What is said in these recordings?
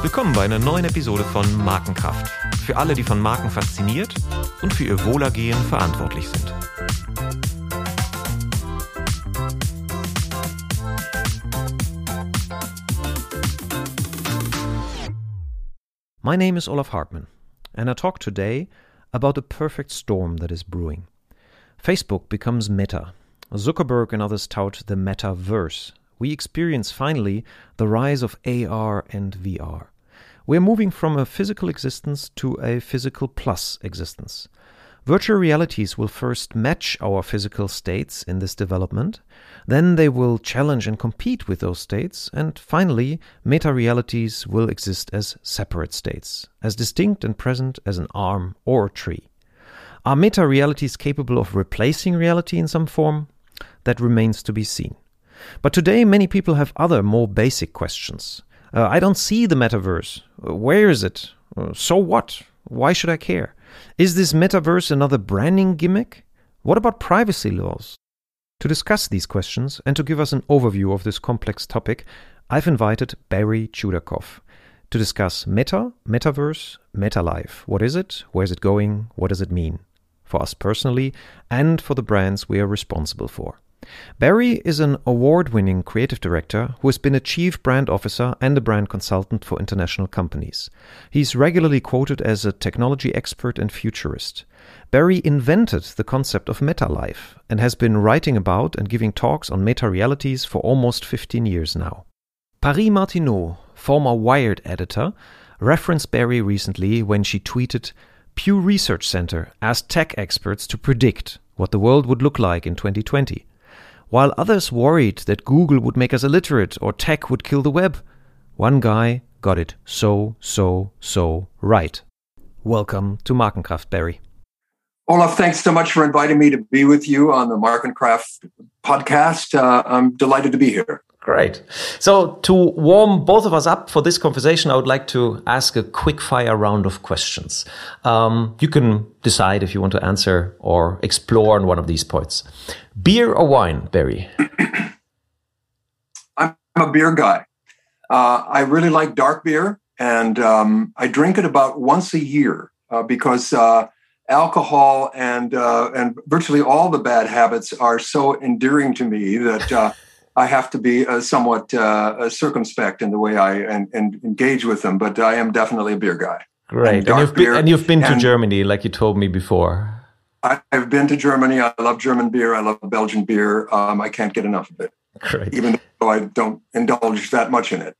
Willkommen bei einer neuen Episode von Markenkraft. Für alle, die von Marken fasziniert und für ihr Wohlergehen verantwortlich sind. My name is Olaf Hartmann, and I talk today about the perfect storm that is brewing. Facebook becomes Meta. Zuckerberg and others tout the metaverse. We experience finally the rise of AR and VR. We're moving from a physical existence to a physical plus existence. Virtual realities will first match our physical states in this development, then they will challenge and compete with those states, and finally, meta realities will exist as separate states, as distinct and present as an arm or a tree. Are meta realities capable of replacing reality in some form? That remains to be seen. But today, many people have other, more basic questions. Uh, I don't see the metaverse. Uh, where is it? Uh, so what? Why should I care? Is this metaverse another branding gimmick? What about privacy laws? To discuss these questions and to give us an overview of this complex topic, I've invited Barry Chudakov to discuss Meta, Metaverse, MetaLife. What is it? Where's it going? What does it mean? For us personally and for the brands we are responsible for. Barry is an award winning creative director who has been a chief brand officer and a brand consultant for international companies. He's regularly quoted as a technology expert and futurist. Barry invented the concept of meta life and has been writing about and giving talks on meta realities for almost 15 years now. Paris Martineau, former Wired editor, referenced Barry recently when she tweeted Pew Research Center asked tech experts to predict what the world would look like in 2020. While others worried that Google would make us illiterate or tech would kill the web, one guy got it so, so, so right. Welcome to Markenkraft, Barry. Olaf, thanks so much for inviting me to be with you on the Markenkraft podcast. Uh, I'm delighted to be here. Great. So, to warm both of us up for this conversation, I would like to ask a quick fire round of questions. Um, you can decide if you want to answer or explore on one of these points. Beer or wine, Barry? I'm a beer guy. Uh, I really like dark beer, and um, I drink it about once a year uh, because uh, alcohol and uh, and virtually all the bad habits are so endearing to me that uh, I have to be uh, somewhat uh, circumspect in the way I and, and, engage with them. But I am definitely a beer guy. Great, and, and you've been, and you've been to Germany, like you told me before. I, have been to Germany. I love German beer. I love Belgian beer. Um, I can't get enough of it. Great. Even though I don't indulge that much in it.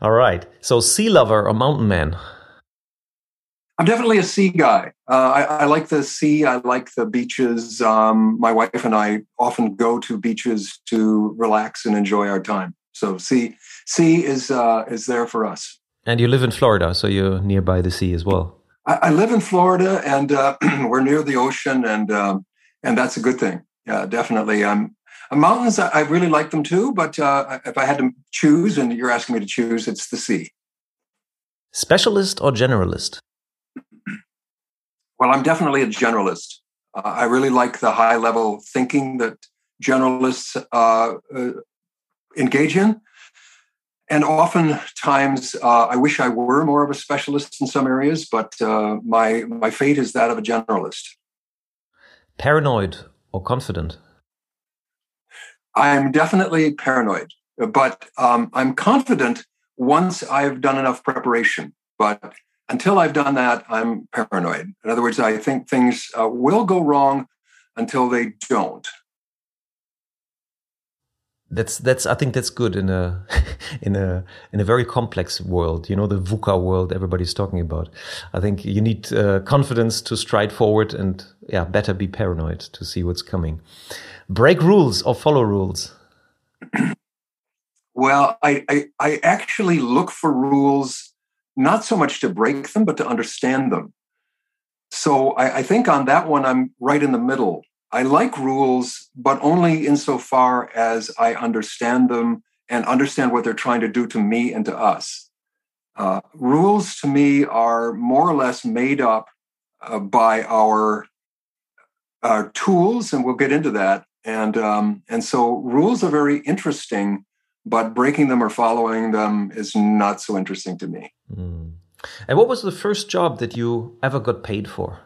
All right. So, sea lover or mountain man? I'm definitely a sea guy. Uh, I, I, like the sea. I like the beaches. Um, my wife and I often go to beaches to relax and enjoy our time. So sea, sea is uh, is there for us. And you live in Florida, so you're nearby the sea as well. I, I live in Florida, and uh, we're near the ocean, and um, and that's a good thing. Yeah, definitely. Um, mountains, I, I really like them too. But uh, if I had to choose, and you're asking me to choose, it's the sea. Specialist or generalist? Well, I'm definitely a generalist. Uh, I really like the high level thinking that generalists uh, uh, engage in. And oftentimes, uh, I wish I were more of a specialist in some areas, but uh, my my fate is that of a generalist. Paranoid or confident? I'm definitely paranoid, but um, I'm confident once I've done enough preparation. But until I've done that, I'm paranoid. In other words, I think things uh, will go wrong until they don't. That's that's I think that's good in a in a in a very complex world. You know the VUCA world everybody's talking about. I think you need uh, confidence to stride forward, and yeah, better be paranoid to see what's coming. Break rules or follow rules. well, I, I I actually look for rules not so much to break them, but to understand them. So I, I, think on that one, I'm right in the middle. I like rules, but only insofar as I understand them and understand what they're trying to do to me and to us. Uh, rules to me are more or less made up uh, by our, our tools, and we'll get into that. And, um, and so rules are very interesting but breaking them or following them is not so interesting to me. Mm. And what was the first job that you ever got paid for?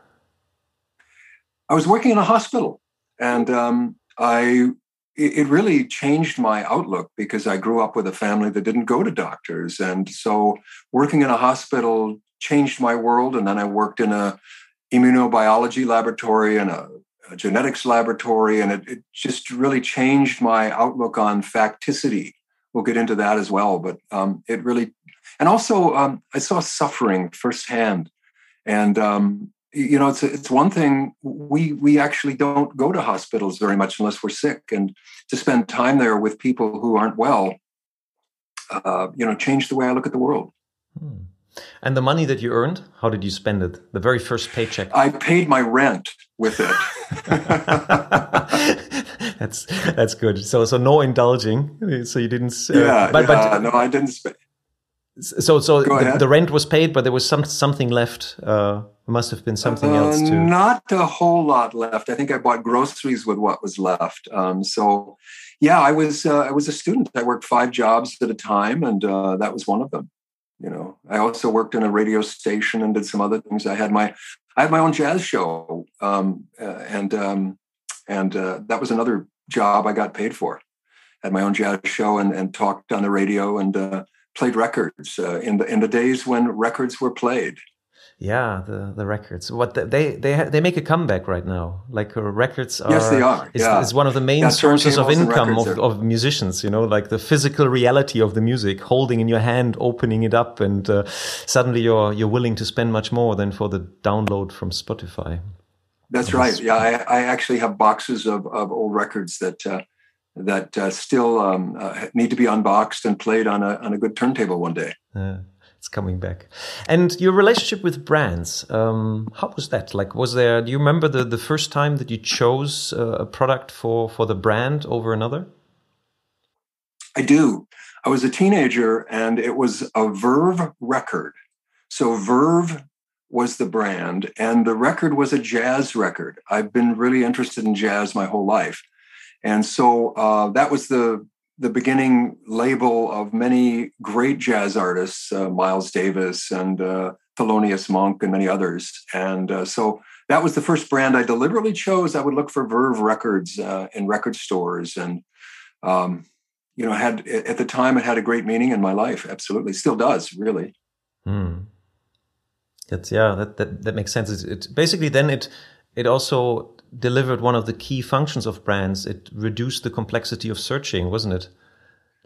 I was working in a hospital, and um, I it really changed my outlook because I grew up with a family that didn't go to doctors, and so working in a hospital changed my world. And then I worked in a immunobiology laboratory and a, a genetics laboratory, and it, it, just really changed my outlook on facticity. We'll get into that as well, but um, it really, and also um, I saw suffering firsthand, and um, you know, it's it's one thing we we actually don't go to hospitals very much unless we're sick, and to spend time there with people who aren't well, uh, you know, changed the way I look at the world. Hmm. And the money that you earned, how did you spend it? The very first paycheck. I paid my rent with it. that's that's good. So so no indulging. So you didn't. Uh, yeah, but, yeah, but no, I didn't spend. So so the, the, rent was paid, but there was some something left. Uh, must have been something uh, else too. Not a whole lot left. I think I bought groceries with what was left. Um, so yeah, I was uh, I was a student. I worked five jobs at a time, and uh, that was one of them you know i also worked in a radio station and did some other things i had my i had my own jazz show um, uh, and um, and uh, that was another job i got paid for had my own jazz show and, and talked on the radio and uh, played records uh, in the in the days when records were played yeah, the the records. What the, they they they make a comeback right now. Like uh, records are. Yes, they are. It's, yeah. it's one of the main yeah, sources of income of, of musicians. You know, like the physical reality of the music, holding in your hand, opening it up, and uh, suddenly you're you're willing to spend much more than for the download from Spotify. That's right. Yeah, I, I actually have boxes of of old records that. Uh, that uh, still um, uh, need to be unboxed and played on a on a good turntable one day. Yeah it's coming back. And your relationship with brands, um, how was that? Like, was there? Do you remember the the first time that you chose uh, a product for for the brand over another? I do. I was a teenager, and it was a Verve record. So Verve was the brand, and the record was a jazz record. I've been really interested in jazz my whole life, and so uh, that was the the beginning label of many great jazz artists, uh, Miles Davis and uh, Thelonious Monk and many others. And uh, so that was the first brand I deliberately chose. I would look for Verve records uh, in record stores. And, um, you know, had at the time it had a great meaning in my life. Absolutely. Still does, really. Hmm. That's, yeah, that, that, that makes sense. It, it basically then it, it also delivered one of the key functions of brands. It reduced the complexity of searching, wasn't it?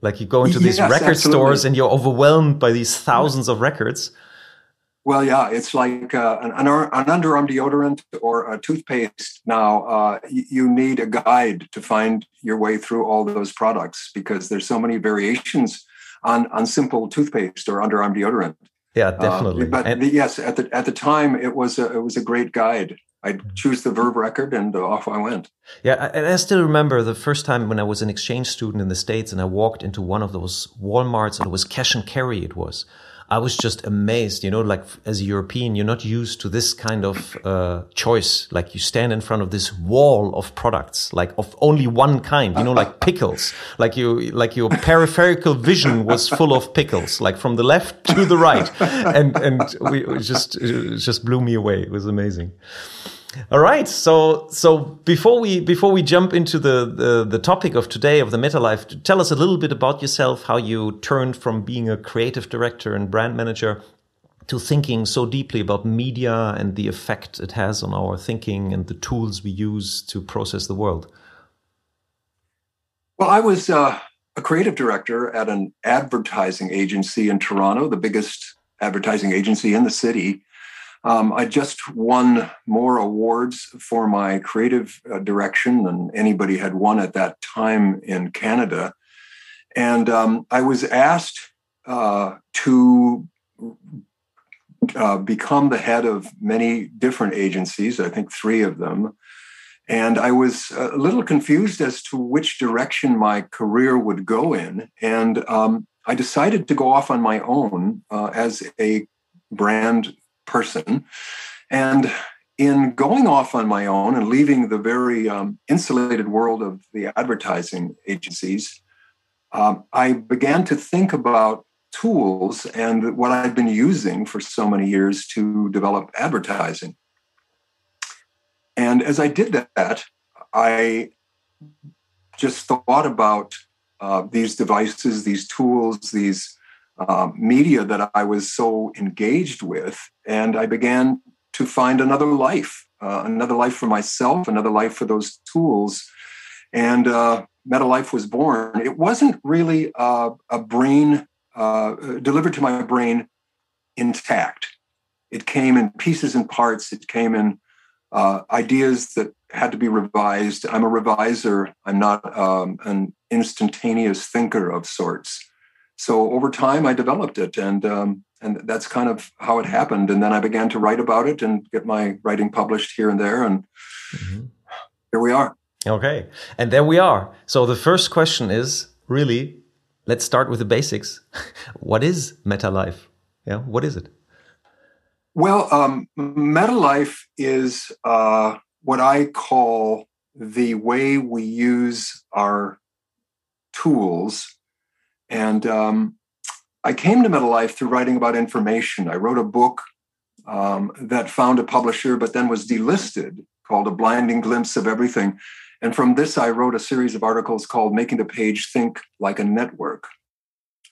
Like you go into these yes, record absolutely. stores and you're overwhelmed by these thousands of records. Well, yeah, it's like uh, an, an, underarm deodorant or a toothpaste. Now, uh, you need a guide to find your way through all those products because there's so many variations on on simple toothpaste or underarm deodorant. Yeah, definitely. Uh, but and, yes, at the at the time, it was a, it was a great guide. I mm-hmm. choose the Verve record and off I went. Yeah, and I still remember the first time when I was an exchange student in the States and I walked into one of those Walmarts and it was cash and carry it was. I was just amazed, you know, like as a European, you're not used to this kind of uh, choice. Like you stand in front of this wall of products, like of only one kind, you know, like pickles. Like you, like your peripheral vision was full of pickles, like from the left to the right, and and we it just it just blew me away. It was amazing. All right. So so before we before we jump into the, the, the topic of today of the meta life, tell us a little bit about yourself, how you turned from being a creative director and brand manager to thinking so deeply about media and the effect it has on our thinking and the tools we use to process the world. Well, I was uh, a creative director at an advertising agency in Toronto, the biggest advertising agency in the city. Um, I just won more awards for my creative uh, direction than anybody had won at that time in Canada. And um, I was asked uh, to uh, become the head of many different agencies, I think three of them. And I was a little confused as to which direction my career would go in. And um, I decided to go off on my own uh, as a brand person. And in going off on my own and leaving the very um, insulated world of the advertising agencies, um, I began to think about tools and what I'd been using for so many years to develop advertising. And as I did that, I just thought about uh, these devices, these tools, these uh, media that I was so engaged with, and I began to find another life, uh, another life for myself, another life for those tools. And uh, MetaLife was born. It wasn't really a brain uh, delivered to my brain intact. It came in pieces and parts. It came in uh, ideas that had to be revised. I'm a reviser. I'm not um, an instantaneous thinker of sorts. So over time, I developed it, and um, and that's kind of how it happened. And then I began to write about it and get my writing published here and there, and mm-hmm. here we are. Okay, and there we are. So the first question is really, let's start with the basics. what is MetaLife? Yeah, what is it? Well, um, MetaLife is uh, what I call the way we use our tools. And um, I came to MetaLife through writing about information. I wrote a book um, that found a publisher, but then was delisted, called A Blinding Glimpse of Everything. And from this, I wrote a series of articles called Making the Page Think Like a Network.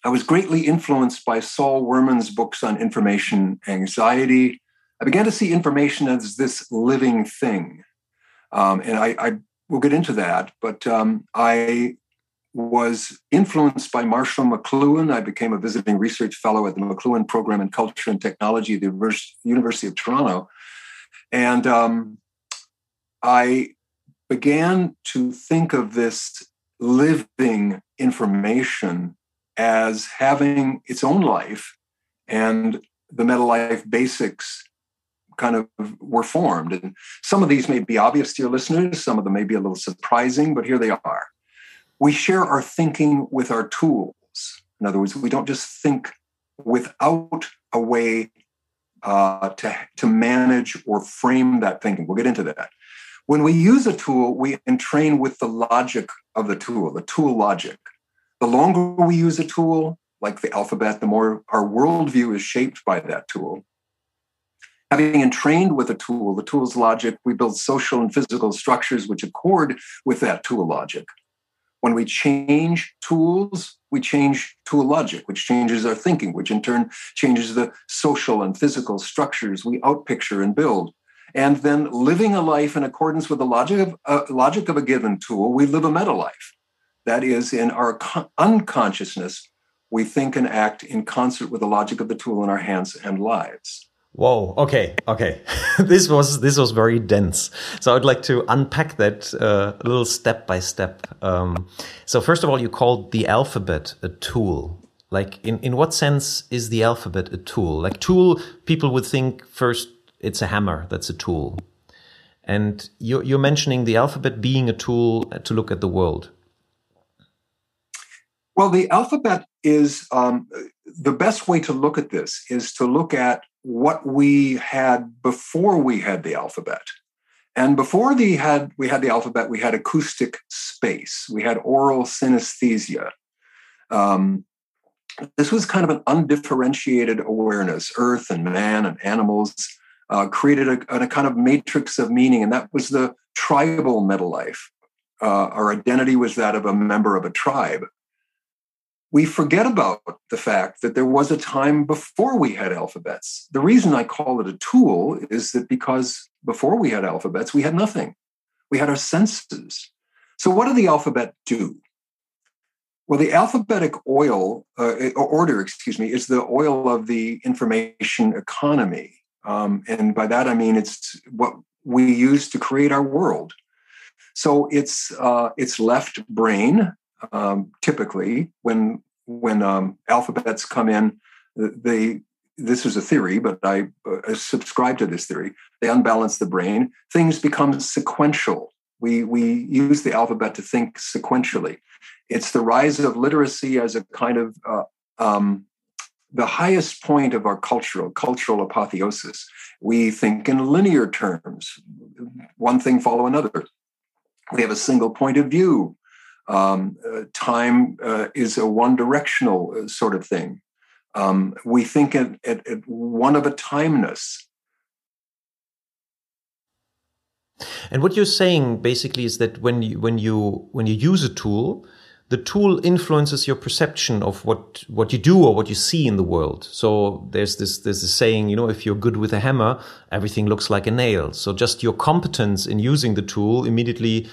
I was greatly influenced by Saul Wurman's books on information anxiety. I began to see information as this living thing. Um, and I, I, will get into that, but um, I was influenced by Marshall McLuhan. I became a visiting research fellow at the McLuhan Program in Culture and Technology at the University of Toronto. And um, I began to think of this living information as having its own life and the meta life basics kind of were formed. And some of these may be obvious to your listeners, some of them may be a little surprising, but here they are. We share our thinking with our tools. In other words, we don't just think without a way uh, to, to manage or frame that thinking. We'll get into that. When we use a tool, we entrain with the logic of the tool, the tool logic. The longer we use a tool, like the alphabet, the more our worldview is shaped by that tool. Having entrained with a tool, the tool's logic, we build social and physical structures which accord with that tool logic. When we change tools, we change tool logic, which changes our thinking, which in turn changes the social and physical structures we outpicture and build. And then living a life in accordance with the logic of, uh, logic of a given tool, we live a meta life. That is, in our unconsciousness, we think and act in concert with the logic of the tool in our hands and lives. Whoa. Okay. Okay. this was this was very dense. So I'd like to unpack that uh, a little step by step. Um, so first of all, you called the alphabet a tool. Like in in what sense is the alphabet a tool? Like tool, people would think first it's a hammer. That's a tool. And you're, you're mentioning the alphabet being a tool to look at the world. Well, the alphabet is um, the best way to look at this is to look at what we had before we had the alphabet. And before the had we had the alphabet, we had acoustic space. We had oral synesthesia. Um, this was kind of an undifferentiated awareness. Earth and man and animals uh, created a, a, kind of matrix of meaning, and that was the tribal meta life. Uh, our identity was that of a member of a tribe we forget about the fact that there was a time before we had alphabets. The reason I call it a tool is that because before we had alphabets, we had nothing. We had our senses. So, what did the alphabet do? Well, the alphabetic oil uh, order, excuse me, is the oil of the information economy, um, and by that I mean it's what we use to create our world. So it's uh, it's left brain um, typically when when um, alphabets come in they this is a theory but i uh, subscribe to this theory. They unbalance the brain. Things become sequential. We we use the alphabet to think sequentially. It's the rise of literacy as a kind of uh, um, the highest point of our cultural cultural apotheosis. We think in linear terms one thing follow another. We have a single point of view Um, uh, time uh, is a one directional uh, sort of thing. Um, we think at, at, at one of a timeness. And what you're saying basically is that when you when you when you use a tool, the tool influences your perception of what what you do or what you see in the world. So there's this there's this saying, you know, if you're good with a hammer, everything looks like a nail. So just your competence in using the tool immediately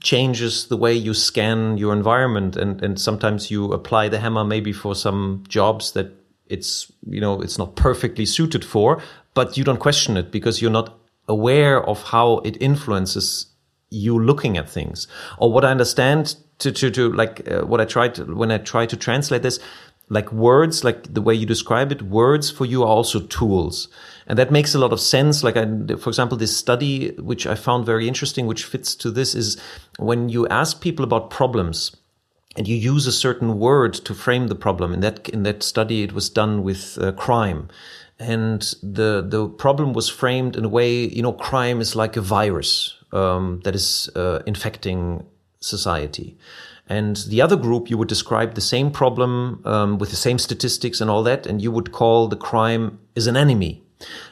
changes the way you scan your environment and and sometimes you apply the hammer maybe for some jobs that it's you know it's not perfectly suited for but you don't question it because you're not aware of how it influences you looking at things. Or what i understand to to, to like uh, what i tried to, when i try to translate this like words like the way you describe it words for you are also tools and that makes a lot of sense. Like I, for example this study which i found very interesting which fits to this is when you ask people about problems and you use a certain word to frame the problem. In that in that study it was done with uh, crime. And the the problem was framed in a way you know crime is like a virus um, that is uh, infecting society. And the other group, you would describe the same problem um, with the same statistics and all that, and you would call the crime is an enemy.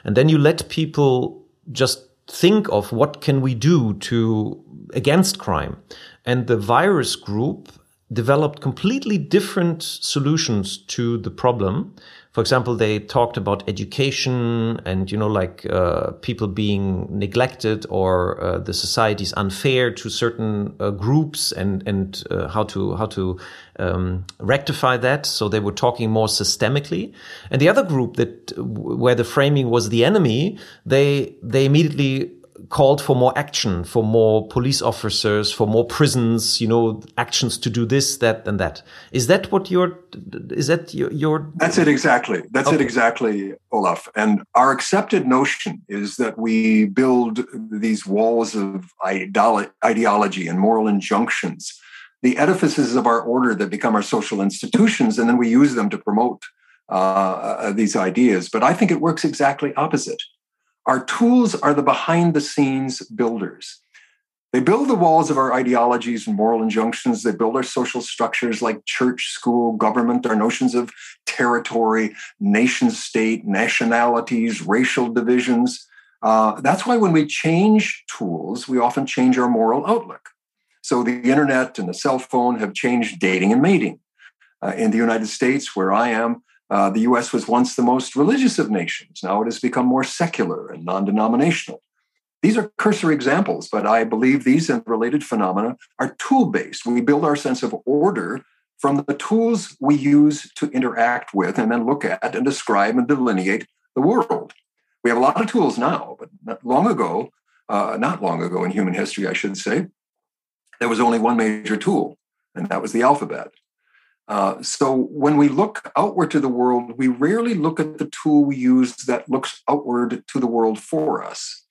And then you let people just think of what can we do to against crime. And the virus group developed completely different solutions to the problem for example, they talked about education and, you know, like uh, people being neglected or uh, the society is unfair to certain uh, groups and, and uh, how to, how to um, rectify that. So they were talking more systemically. And the other group that, where the framing was the enemy, they, they immediately called for more action, for more police officers, for more prisons, you know, actions to do this, that, and that. Is that what your, is that your, your... That's it exactly. That's okay. it exactly, Olaf. And our accepted notion is that we build these walls of ideology and moral injunctions, the edifices of our order that become our social institutions, and then we use them to promote uh, uh these ideas. But I think it works exactly opposite our tools are the behind the scenes builders. They build the walls of our ideologies and moral injunctions. They build our social structures like church, school, government, our notions of territory, nation state, nationalities, racial divisions. Uh, that's why when we change tools, we often change our moral outlook. So the internet and the cell phone have changed dating and mating. Uh, in the United States, where I am, uh, the US was once the most religious of nations. Now it has become more secular and non denominational. These are cursory examples, but I believe these and related phenomena are tool based. We build our sense of order from the tools we use to interact with and then look at and describe and delineate the world. We have a lot of tools now, but long ago, uh, not long ago in human history, I should say, there was only one major tool, and that was the alphabet. Uh, so when we look outward to the world, we rarely look at the tool we use that looks outward to the world for us.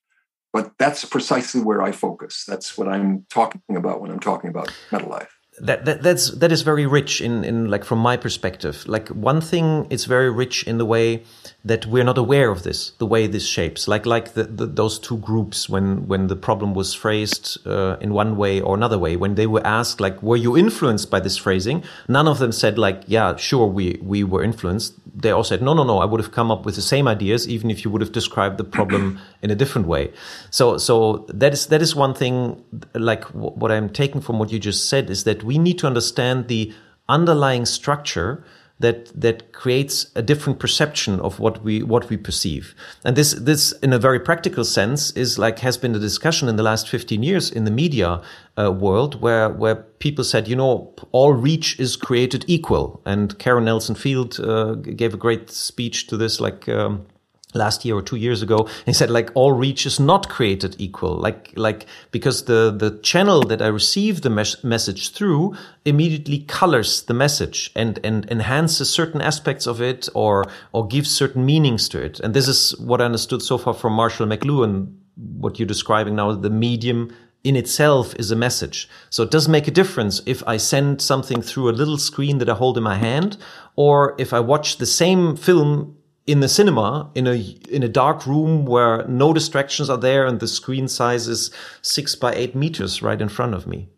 But that's precisely where I focus. That's what I'm talking about when I'm talking about MetaLife that, that that's that is very rich in in like from my perspective. Like one thing it's very rich in the way that we're not aware of this the way this shapes. Like like the, the those two groups when when the problem was phrased uh, in one way or another way. When they were asked like were you influenced by this phrasing? None of them said like yeah sure we we were influenced. They all said no no no i would have come up with the same ideas even if you would have described the problem in a different way. So so that is that is one thing like what i'm taking from what you just said is that we need to understand the underlying structure that that creates a different perception of what we what we perceive. And this this in a very practical sense is like has been a discussion in the last 15 years in the media uh, world where where people said you know all reach is created equal. And Karen Nelson Field uh, gave a great speech to this like um, last year or two years ago he said like all reach is not created equal like like because the the channel that i receive the mes- message through immediately colors the message and and enhances certain aspects of it or or gives certain meanings to it and this is what i understood so far from marshall mcluhan what you're describing now the medium in itself is a message. So it does make a difference if I send something through a little screen that I hold in my hand, or if I watch the same film in the cinema in a in a dark room where no distractions are there and the screen size is six by eight meters right in front of me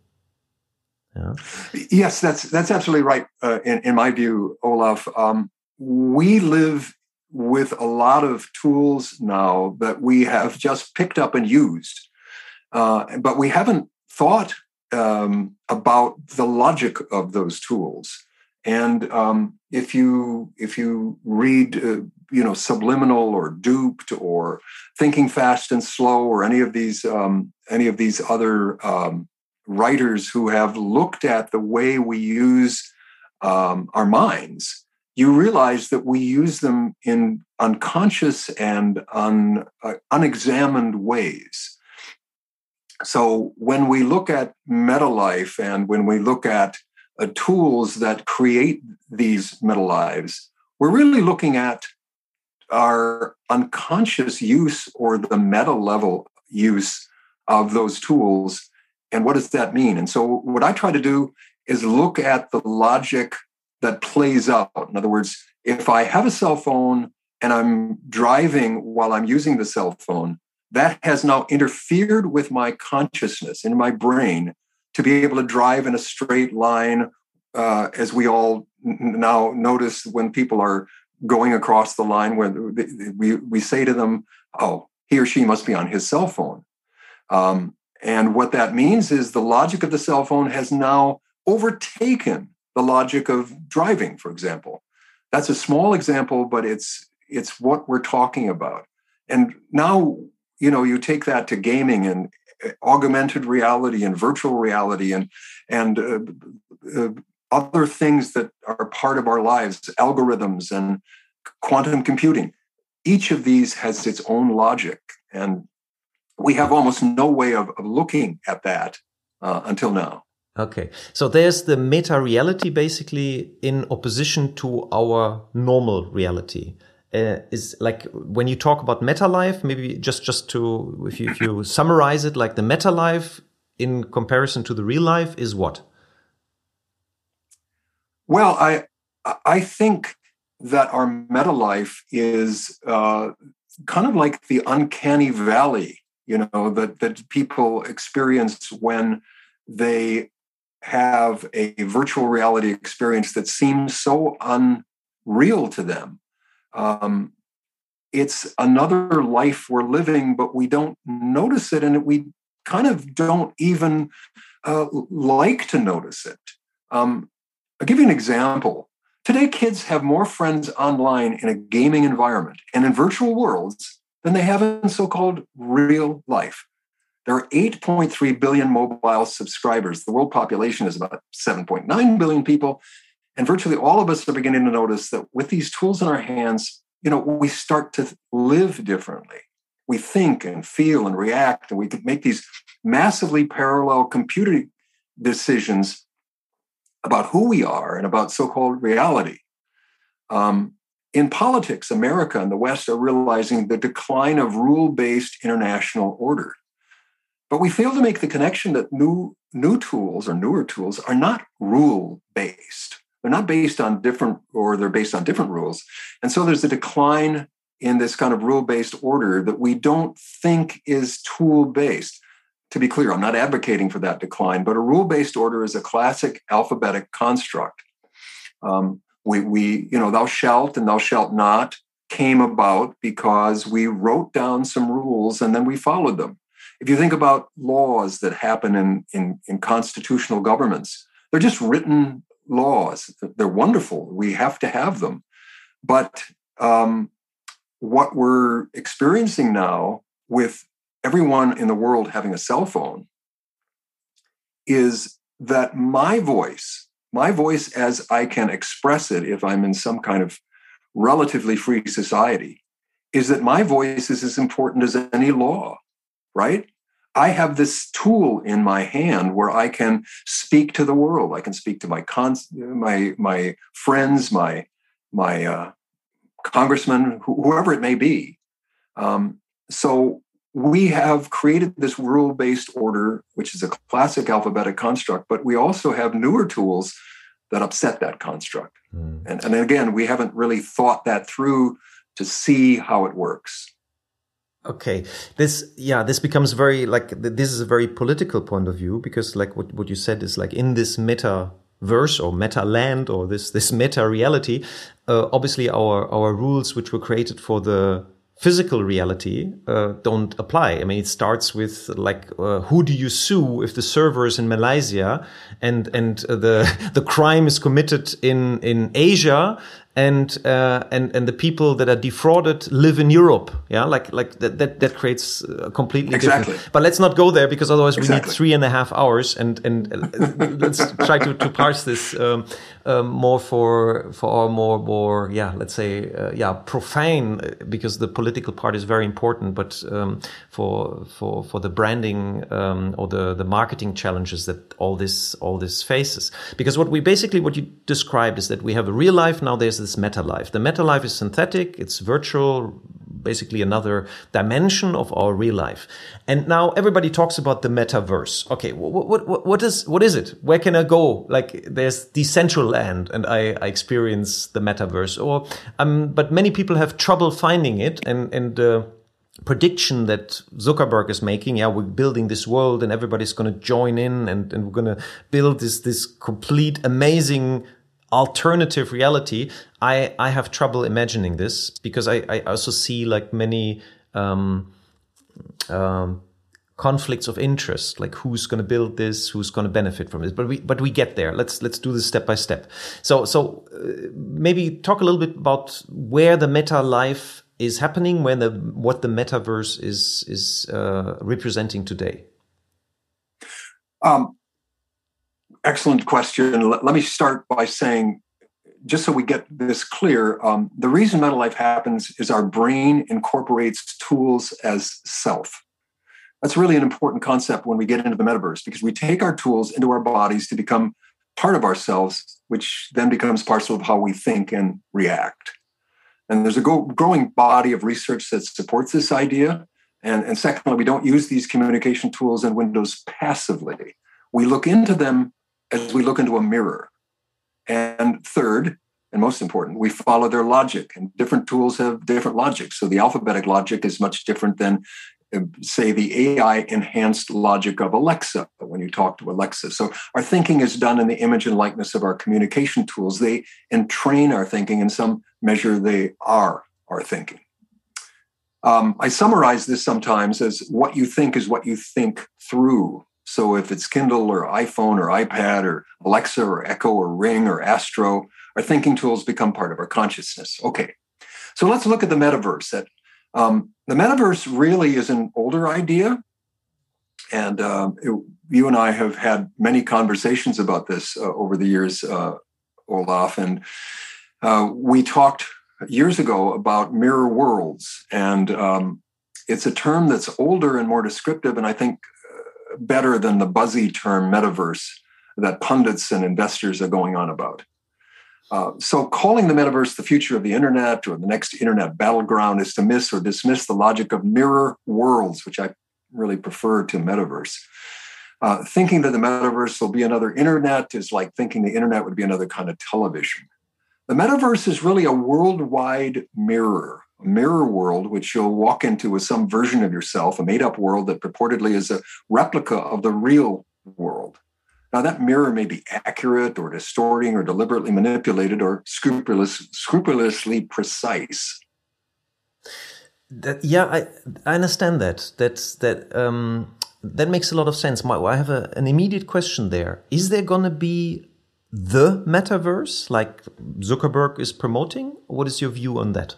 Yeah. Yes, that's that's absolutely right. Uh, in in my view, Olaf, um, we live with a lot of tools now that we have just picked up and used, uh, but we haven't thought um, about the logic of those tools. And um, if you if you read uh, you know subliminal or duped or thinking fast and slow or any of these um, any of these other um, writers who have looked at the way we use um, our minds, you realize that we use them in unconscious and un, uh, unexamined ways. So when we look at meta life and when we look at uh, tools that create these meta lives, we're really looking at our unconscious use or the meta level use of those tools and what does that mean? And so, what I try to do is look at the logic that plays out. In other words, if I have a cell phone and I'm driving while I'm using the cell phone, that has now interfered with my consciousness in my brain to be able to drive in a straight line, uh, as we all now notice when people are going across the line, where we, we say to them, Oh, he or she must be on his cell phone. Um, and what that means is the logic of the cell phone has now overtaken the logic of driving, for example. That's a small example, but it's it's what we're talking about. And now, you know, you take that to gaming and augmented reality and virtual reality and and uh, uh, other things that are part of our lives, algorithms and quantum computing. Each of these has its own logic, and we have almost no way of, of looking at that uh, until now. Okay, so there's the meta reality basically in opposition to our normal reality. Uh, is like when you talk about meta life, maybe just just to if you, if you summarize it, like the meta life in comparison to the real life is what? Well, I I think that our meta life is uh, kind of like the uncanny valley you know that that people experience when they have a virtual reality experience that seems so unreal to them um, it's another life we're living but we don't notice it and we kind of don't even uh, like to notice it um, i'll give you an example today kids have more friends online in a gaming environment and in virtual worlds than they have in so called real life. There are 8.3 billion mobile subscribers. The world population is about 7.9 billion people. And virtually all of us are beginning to notice that with these tools in our hands, you know, we start to live differently. We think and feel and react, and we can make these massively parallel computer decisions about who we are and about so called reality. Um, in politics, America and the West are realizing the decline of rule based international order. But we fail to make the connection that new, new tools or newer tools are not rule based. They're not based on different, or they're based on different rules. And so there's a decline in this kind of rule based order that we don't think is tool based. To be clear, I'm not advocating for that decline, but a rule based order is a classic alphabetic construct. Um, we, we you know thou shalt and thou shalt not came about because we wrote down some rules and then we followed them if you think about laws that happen in, in, in constitutional governments they're just written laws. They're wonderful. We have to have them. But um, what we're experiencing now with everyone in the world having a cell phone is that my voice my voice as I can express it if I'm in some kind of relatively free society is that my voice is as important as any law, right? I have this tool in my hand where I can speak to the world. I can speak to my cons- my my friends, my my uh, congressman, wh- whoever it may be. Um, so we have created this rule based order, which is a classic alphabetic construct, but we also have newer tools that upset that construct. Mm. And, and again, we haven't really thought that through to see how it works. Okay, this yeah, this becomes very like this is a very political point of view because like what what you said is like in this meta verse or meta land or this this meta reality, uh, obviously our our rules which were created for the physical reality uh, don't apply. I mean, it starts with like, uh, who do you sue if the server is in Malaysia and and the the crime is committed in in Asia and uh, and and the people that are defrauded live in Europe. Yeah, like like that that, that creates a completely exactly. different. But let's not go there because otherwise exactly. we need three and a half hours. And and uh, let's try to, to parse this um, um, more for for our more more yeah let's say uh, yeah profane because the political part is very important. But um, for for for the branding um, or the the marketing challenges that all this all this faces because what we basically what you described is that we have a real life now. There's this meta life. The meta life is synthetic, it's virtual, basically another dimension of our real life. And now everybody talks about the metaverse. Okay, what, what, what is what is it? Where can I go? Like there's Decentraland, and I, I experience the metaverse. Or um, but many people have trouble finding it, and and. Uh, prediction that Zuckerberg is making. Yeah, we're building this world and everybody's going to join in and, and we're going to build this, this complete amazing alternative reality, I, I have trouble imagining this because I, I also see like many um, um, conflicts of interest, like who's going to build this, who's going to benefit from this. But we but we get there. Let's let's do this step by step. So so uh, maybe talk a little bit about where the meta life is happening, when the what the metaverse is is uh, representing today. Um, excellent question. Let, me start by saying, just so we get this clear, um, the reason meta life happens is our brain incorporates tools as self. That's really an important concept when we get into the metaverse because we take our tools into our bodies to become part of ourselves, which then becomes parcel of how we think and react. And there's a growing body of research that supports this idea. And, and secondly, we don't use these communication tools and windows passively. We look into them as we look into a mirror. And third, and most important, we follow their logic. And different tools have different logic. So the alphabetic logic is much different than, uh, say, the AI enhanced logic of Alexa when you talk to Alexa. So our thinking is done in the image and likeness of our communication tools. They entrain our thinking. In some measure, they are our thinking. Um, I summarize this sometimes as what you think is what you think through. So if it's Kindle or iPhone or iPad or Alexa or Echo or Ring or Astro, our thinking tools become part of our consciousness. Okay, so let's look at the metaverse. That um, the metaverse really is an older idea, and uh, it, you and I have had many conversations about this uh, over the years, uh, Olaf, and uh, we talked years ago about mirror worlds, and um, it's a term that's older and more descriptive, and I think better than the buzzy term metaverse that pundits and investors are going on about. Uh, so, calling the metaverse the future of the internet or the next internet battleground is to miss or dismiss the logic of mirror worlds, which I really prefer to metaverse. Uh, thinking that the metaverse will be another internet is like thinking the internet would be another kind of television. The metaverse is really a worldwide mirror mirror world, which you'll walk into with some version of yourself, a made up world that purportedly is a replica of the real world. Now, that mirror may be accurate or distorting or deliberately manipulated or scrupulous, scrupulously precise. That, yeah, I, I understand that. That's that. Um, that makes a lot of sense. I have a, an immediate question there. Is there going to be the metaverse like Zuckerberg is promoting? What is your view on that?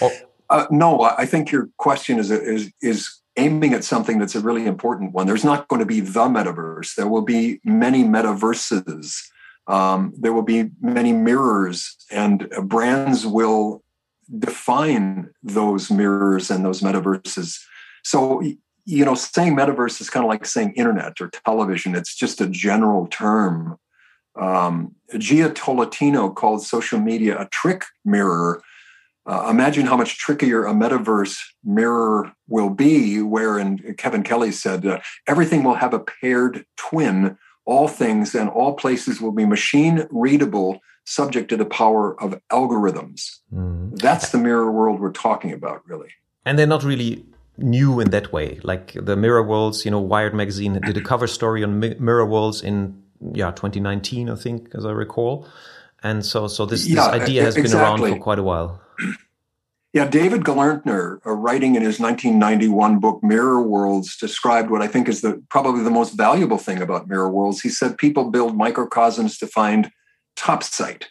Oh. Uh, no, I think your question is is is aiming at something that's a really important one. There's not going to be the metaverse. There will be many metaverses. Um, there will be many mirrors, and brands will define those mirrors and those metaverses. So, you know, saying metaverse is kind of like saying internet or television. It's just a general term. Um, Jia Tolentino called social media a trick mirror uh, imagine how much trickier a metaverse mirror will be, wherein Kevin Kelly said uh, everything will have a paired twin. All things and all places will be machine readable, subject to the power of algorithms. Mm. That's the mirror world we're talking about, really. and they're not really new in that way. Like the Mirror Worlds, you know, Wired magazine did a cover story on Mi- Mirror Worlds in yeah 2019, I think, as I recall. And so, so this, yeah, this idea has exactly. been around for quite a while. Yeah, David Gelernter, uh, writing in his 1991 book Mirror Worlds, described what I think is the probably the most valuable thing about Mirror Worlds. He said people build microcosms to find topsight.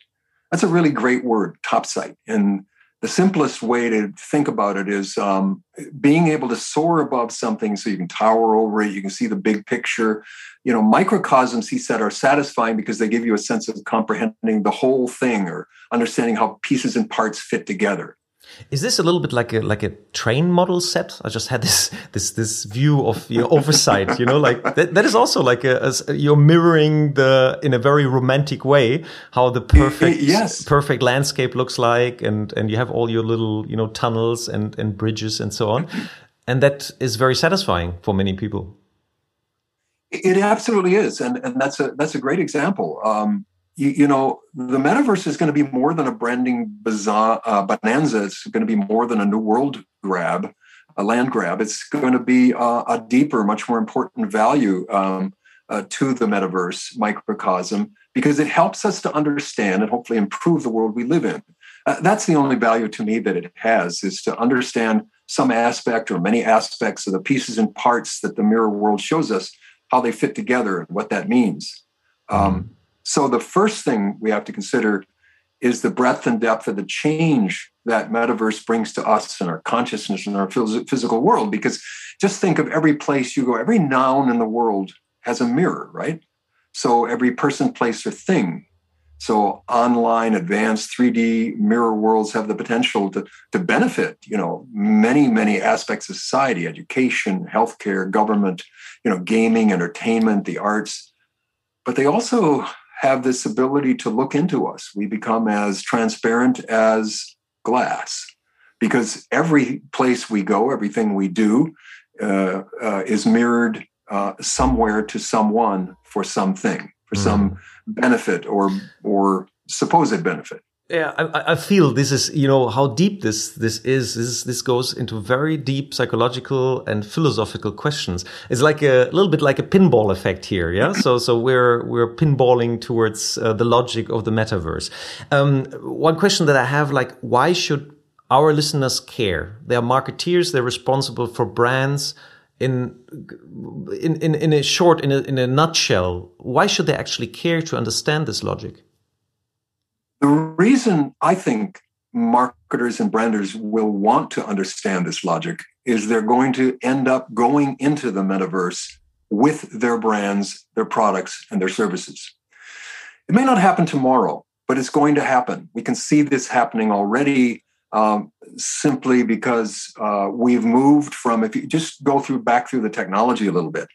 That's a really great word, topsight. And the simplest way to think about it is um, being able to soar above something so you can tower over it you can see the big picture you know microcosms he said are satisfying because they give you a sense of comprehending the whole thing or understanding how pieces and parts fit together is this a little bit like a like a train model set? I just had this this this view of your oversight. You know, like that, that is also like a, a, you're mirroring the in a very romantic way how the perfect yes. perfect landscape looks like, and and you have all your little you know tunnels and and bridges and so on, and that is very satisfying for many people. It absolutely is, and and that's a that's a great example. Um, you, you, know, the metaverse is going to be more than a branding bazaar, uh, bonanza. It's going to be more than a new world grab, a land grab. It's going to be uh, a deeper, much more important value um, uh, to the metaverse microcosm because it helps us to understand and hopefully improve the world we live in. Uh, that's the only value to me that it has is to understand some aspect or many aspects of the pieces and parts that the mirror world shows us, how they fit together and what that means. Um, so the first thing we have to consider is the breadth and depth of the change that metaverse brings to us and our consciousness and our physical world. Because just think of every place you go, every noun in the world has a mirror, right? So every person, place, or thing. So online, advanced 3D mirror worlds have the potential to, to benefit, you know, many, many aspects of society, education, healthcare, government, you know, gaming, entertainment, the arts. But they also have this ability to look into us. We become as transparent as glass because every place we go, everything we do uh, uh, is mirrored uh, somewhere to someone for something, for mm. some benefit or or supposed benefit yeah I, I, feel this is you know how deep this this is. This this goes into very deep psychological and philosophical questions. It's like a, little bit like a pinball effect here yeah? So so we're we're pinballing towards uh, the logic of the metaverse. Um, one question that i have like why should our listeners care? They are marketeers they're responsible for brands in in in, in a short in a, in a nutshell. Why should they actually care to understand this logic the reason I think marketers and branders will want to understand this logic is they're going to end up going into the metaverse with their brands, their products, and their services. It may not happen tomorrow, but it's going to happen. We can see this happening already um, simply because uh, we've moved from, if you just go through back through the technology a little bit,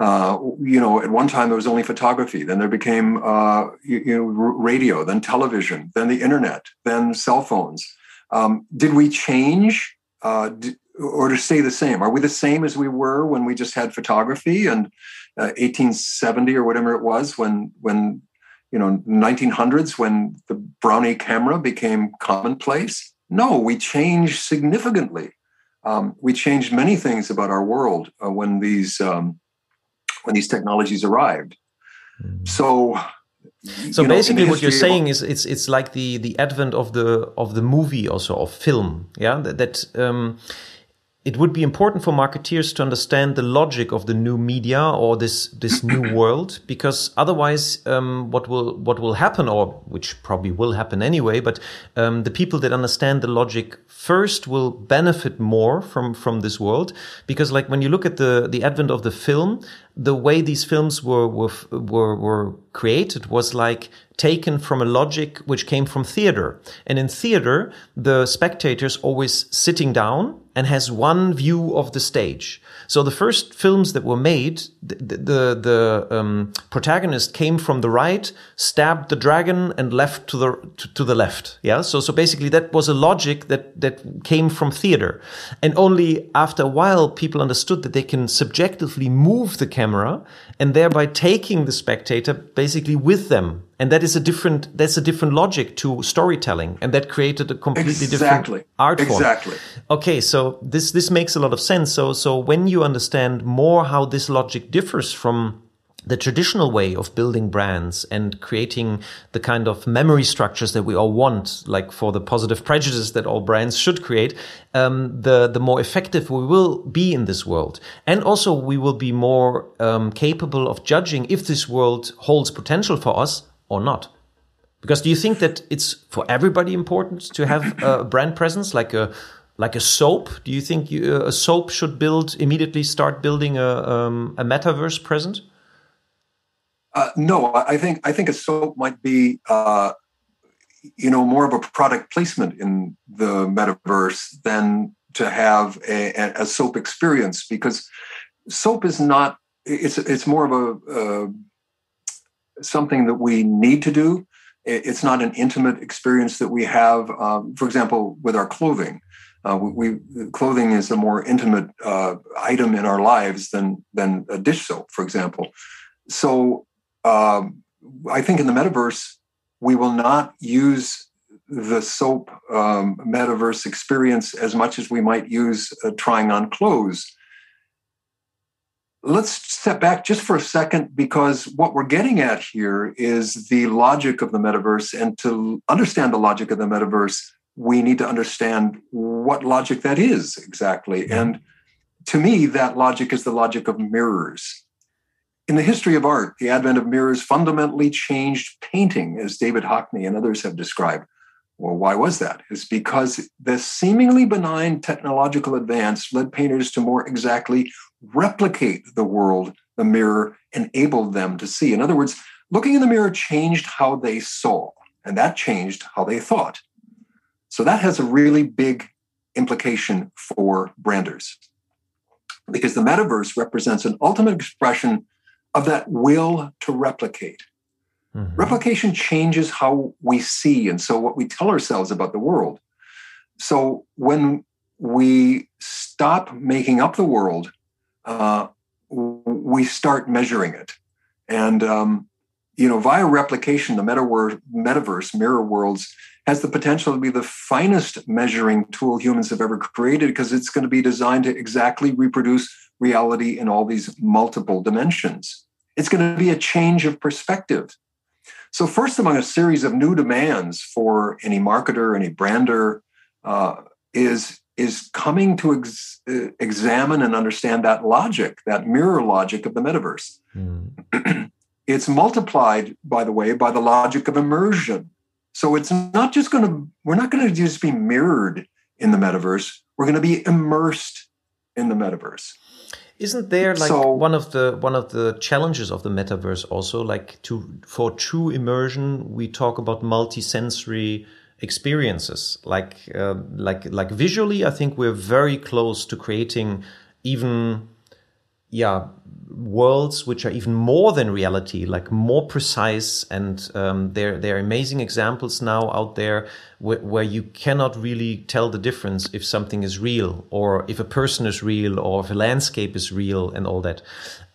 uh, you know, at one time there was only photography, then there became uh, you, you, know radio, then television, then the internet, then cell phones. Um, did we change uh, or to stay the same? Are we the same as we were when we just had photography and 1870 uh, or whatever it was when when you know 1900s when the Brownie camera became commonplace? No, we changed significantly. Um, we changed many things about our world uh, when these um, when these technologies arrived. Mm. So so you basically what you're saying is it's it's like the the advent of the of the movie also of film yeah that, that um, it would be important for marketeers to understand the logic of the new media or this this new world because otherwise um, what will what will happen or which probably will happen anyway but um, the people that understand the logic first will benefit more from from this world because like when you look at the the advent of the film the way these films were were were, were created was like taken from a logic which came from theater and in theater the spectators always sitting down and has one view of the stage. So the first films that were made, the the, the um, protagonist came from the right, stabbed the dragon, and left to the to, to, the left. Yeah. So so basically that was a logic that that came from theater, and only after a while people understood that they can subjectively move the camera camera and thereby taking the spectator basically with them. And that is a different, that's a different logic to storytelling. And that created a completely exactly. different art form. Exactly. Okay. So this, this makes a lot of sense. So, so when you understand more how this logic differs from the traditional way of building brands and creating the kind of memory structures that we all want, like for the positive prejudice that all brands should create, um, the the more effective we will be in this world, and also we will be more um, capable of judging if this world holds potential for us or not. Because do you think that it's for everybody important to have a brand presence, like a like a soap? Do you think you, a soap should build immediately start building a um, a metaverse present? Uh, no, I think I think a soap might be, uh, you know, more of a product placement in the metaverse than to have a, a soap experience because soap is not. It's it's more of a uh, something that we need to do. It's not an intimate experience that we have. Um, for example, with our clothing, uh, we, we, clothing is a more intimate uh, item in our lives than than a dish soap, for example. So um, I think in the metaverse, we will not use the soap um, metaverse experience as much as we might use uh, trying on clothes. Let's step back just for a second because what we're getting at here is the logic of the metaverse. And to understand the logic of the metaverse, we need to understand what logic that is exactly. And to me, that logic is the logic of mirrors. In the history of art, the advent of mirrors fundamentally changed painting, as David Hockney and others have described. Well, why was that? It's because the seemingly benign technological advance led painters to more exactly replicate the world the mirror enabled them to see. In other words, looking in the mirror changed how they saw, and that changed how they thought. So that has a really big implication for branders because the metaverse represents an ultimate expression of that will to replicate. Mm-hmm. Replication changes how we see and so what we tell ourselves about the world. So when we stop making up the world, uh, we start measuring it. And, um, you know, via replication, the metaverse, metaverse, mirror worlds, has the potential to be the finest measuring tool humans have ever created because it's going to be designed to exactly reproduce reality in all these multiple dimensions. It's going to be a change of perspective. So, first among a series of new demands for any marketer, any brander, uh, is is coming to ex- uh, examine and understand that logic, that mirror logic of the metaverse. Mm. it's multiplied, by the way, by the logic of immersion. So it's not just going to, we're not going to just be mirrored in the metaverse, we're going to be immersed in the metaverse. Isn't there like so, one of the one of the challenges of the metaverse also like to for true immersion we talk about multisensory experiences like uh, like like visually I think we're very close to creating even yeah worlds which are even more than reality, like more precise. And um, there, there are amazing examples now out there where, where, you cannot really tell the difference if something is real or if a person is real or if a landscape is real and all that.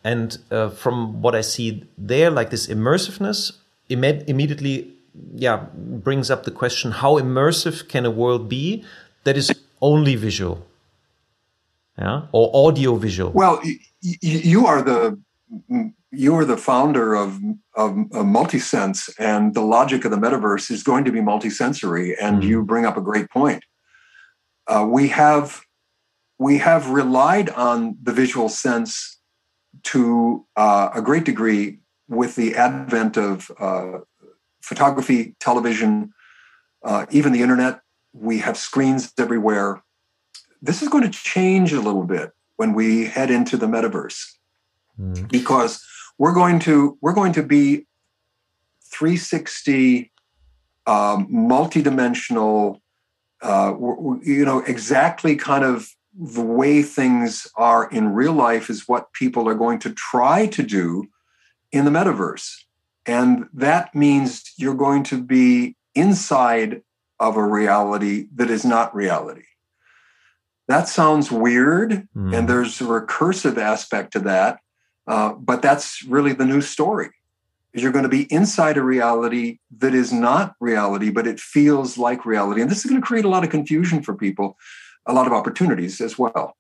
And uh, from what I see there, like this immersiveness Im immediately, yeah, brings up the question: How immersive can a world be that is only visual? Yeah, or audio visual? Well, you are the you are the founder of, of, of multisense, and the logic of the metaverse is going to be multisensory. And mm-hmm. you bring up a great point. Uh, we have we have relied on the visual sense to uh, a great degree with the advent of uh, photography, television, uh, even the internet. We have screens everywhere this is going to change a little bit when we head into the metaverse. Mm. because we're going to we're going to be 360 um, multidimensional uh, you know exactly kind of the way things are in real life is what people are going to try to do in the metaverse. And that means you're going to be inside of a reality that is not reality that sounds weird, mm. and there's a recursive aspect to that. Uh, but that's really the new story. You're going to be inside a reality that is not reality, but it feels like reality. And this is going to create a lot of confusion for people, a lot of opportunities as well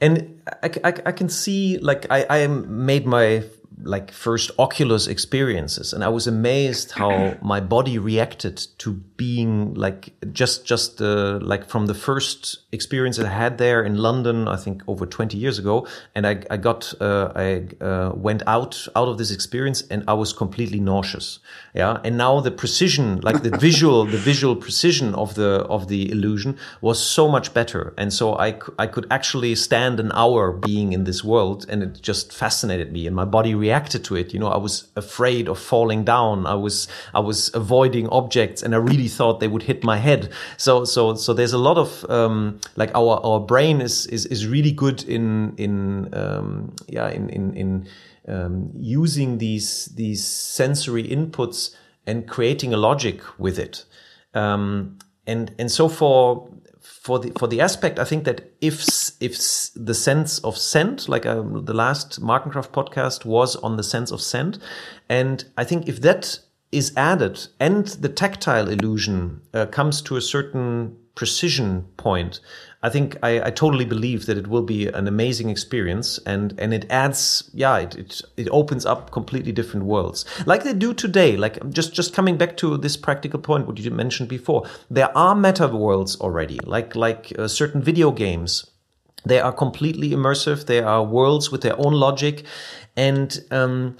and I, I, I, can see like I, I made my like first Oculus experiences, and I was amazed how my body reacted to being like just just uh, like from the first experience I had there in London, I think over twenty years ago, and I I got uh, I uh, went out out of this experience and I was completely nauseous, yeah, and now the precision, like the visual the visual precision of the of the illusion was so much better, and so I I could actually stand an hour being in this world, and it just fascinated me, and my body reacted to it. You know, I was afraid of falling down. I was I was avoiding objects, and I really thought they would hit my head. So so so there's a lot of um, like our our brain is is is really good in in um, yeah in in in um, using these these sensory inputs and creating a logic with it. Um, and and so for for the for the aspect, I think that if if the sense of scent, like um, the last Markencraft podcast was on the sense of scent, and I think if that is added and the tactile illusion uh, comes to a certain precision point, I think I, I, totally believe that it will be an amazing experience and, and it adds, yeah, it, it, it, opens up completely different worlds like they do today. Like just, just coming back to this practical point, what you mentioned before, there are meta worlds already, like, like uh, certain video games. They are completely immersive. They are worlds with their own logic. And, um,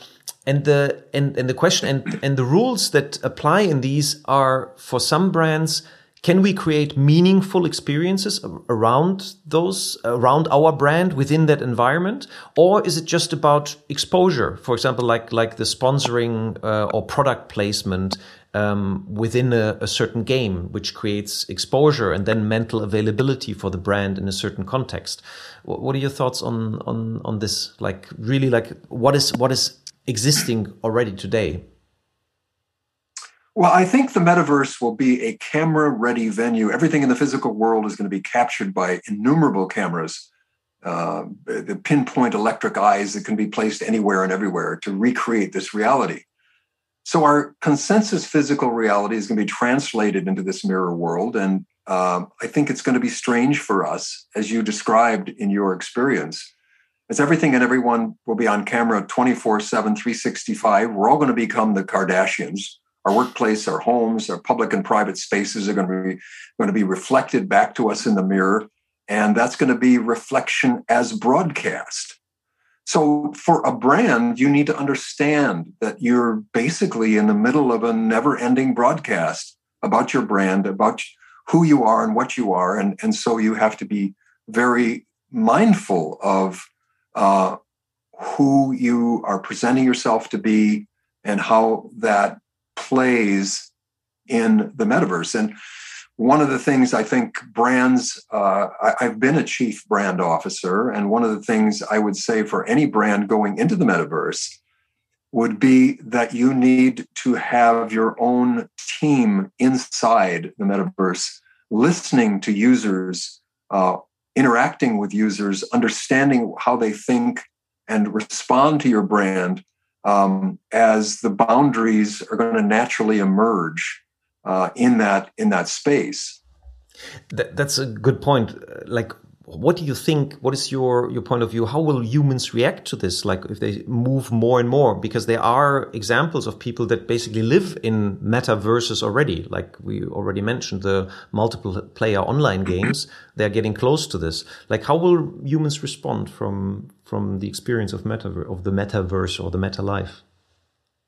and the, and, and the question and, and the rules that apply in these are for some brands, can we create meaningful experiences around those around our brand within that environment? Or is it just about exposure? For example like like the sponsoring uh, or product placement um, within a, a, certain game which creates exposure and then mental availability for the brand in a certain context. What, what are your thoughts on on on this? Like really like what is what is existing already today well, I think the metaverse will be a camera ready venue. Everything in the physical world is going to be captured by innumerable cameras, uh, the pinpoint electric eyes that can be placed anywhere and everywhere to recreate this reality. So, our consensus physical reality is going to be translated into this mirror world. And uh, I think it's going to be strange for us, as you described in your experience, as everything and everyone will be on camera 24 7, 365. We're all going to become the Kardashians our workplace, our homes, our public and private spaces are going to be going to be reflected back to us in the mirror, and that's going to be reflection as broadcast. So, for a brand, you need to understand that you're basically in the middle of a never-ending broadcast about your brand, about who you are and what you are, and and so you have to be very mindful of uh, who you are presenting yourself to be and how that plays in the metaverse. And one of the things I think brands, uh, I, I've been a chief brand officer, and one of the things I would say for any brand going into the metaverse would be that you need to have your own team inside the metaverse, listening to users, uh, interacting with users, understanding how they think and respond to your brand um, as the boundaries are going to naturally emerge uh, in that in that space. That, that's a good point. Like, what do you think? What is your your point of view? How will humans react to this? Like, if they move more and more, because there are examples of people that basically live in metaverses already. Like we already mentioned, the multiple player online games. They're getting close to this. Like, how will humans respond from from the experience of metaverse of the metaverse or the meta life?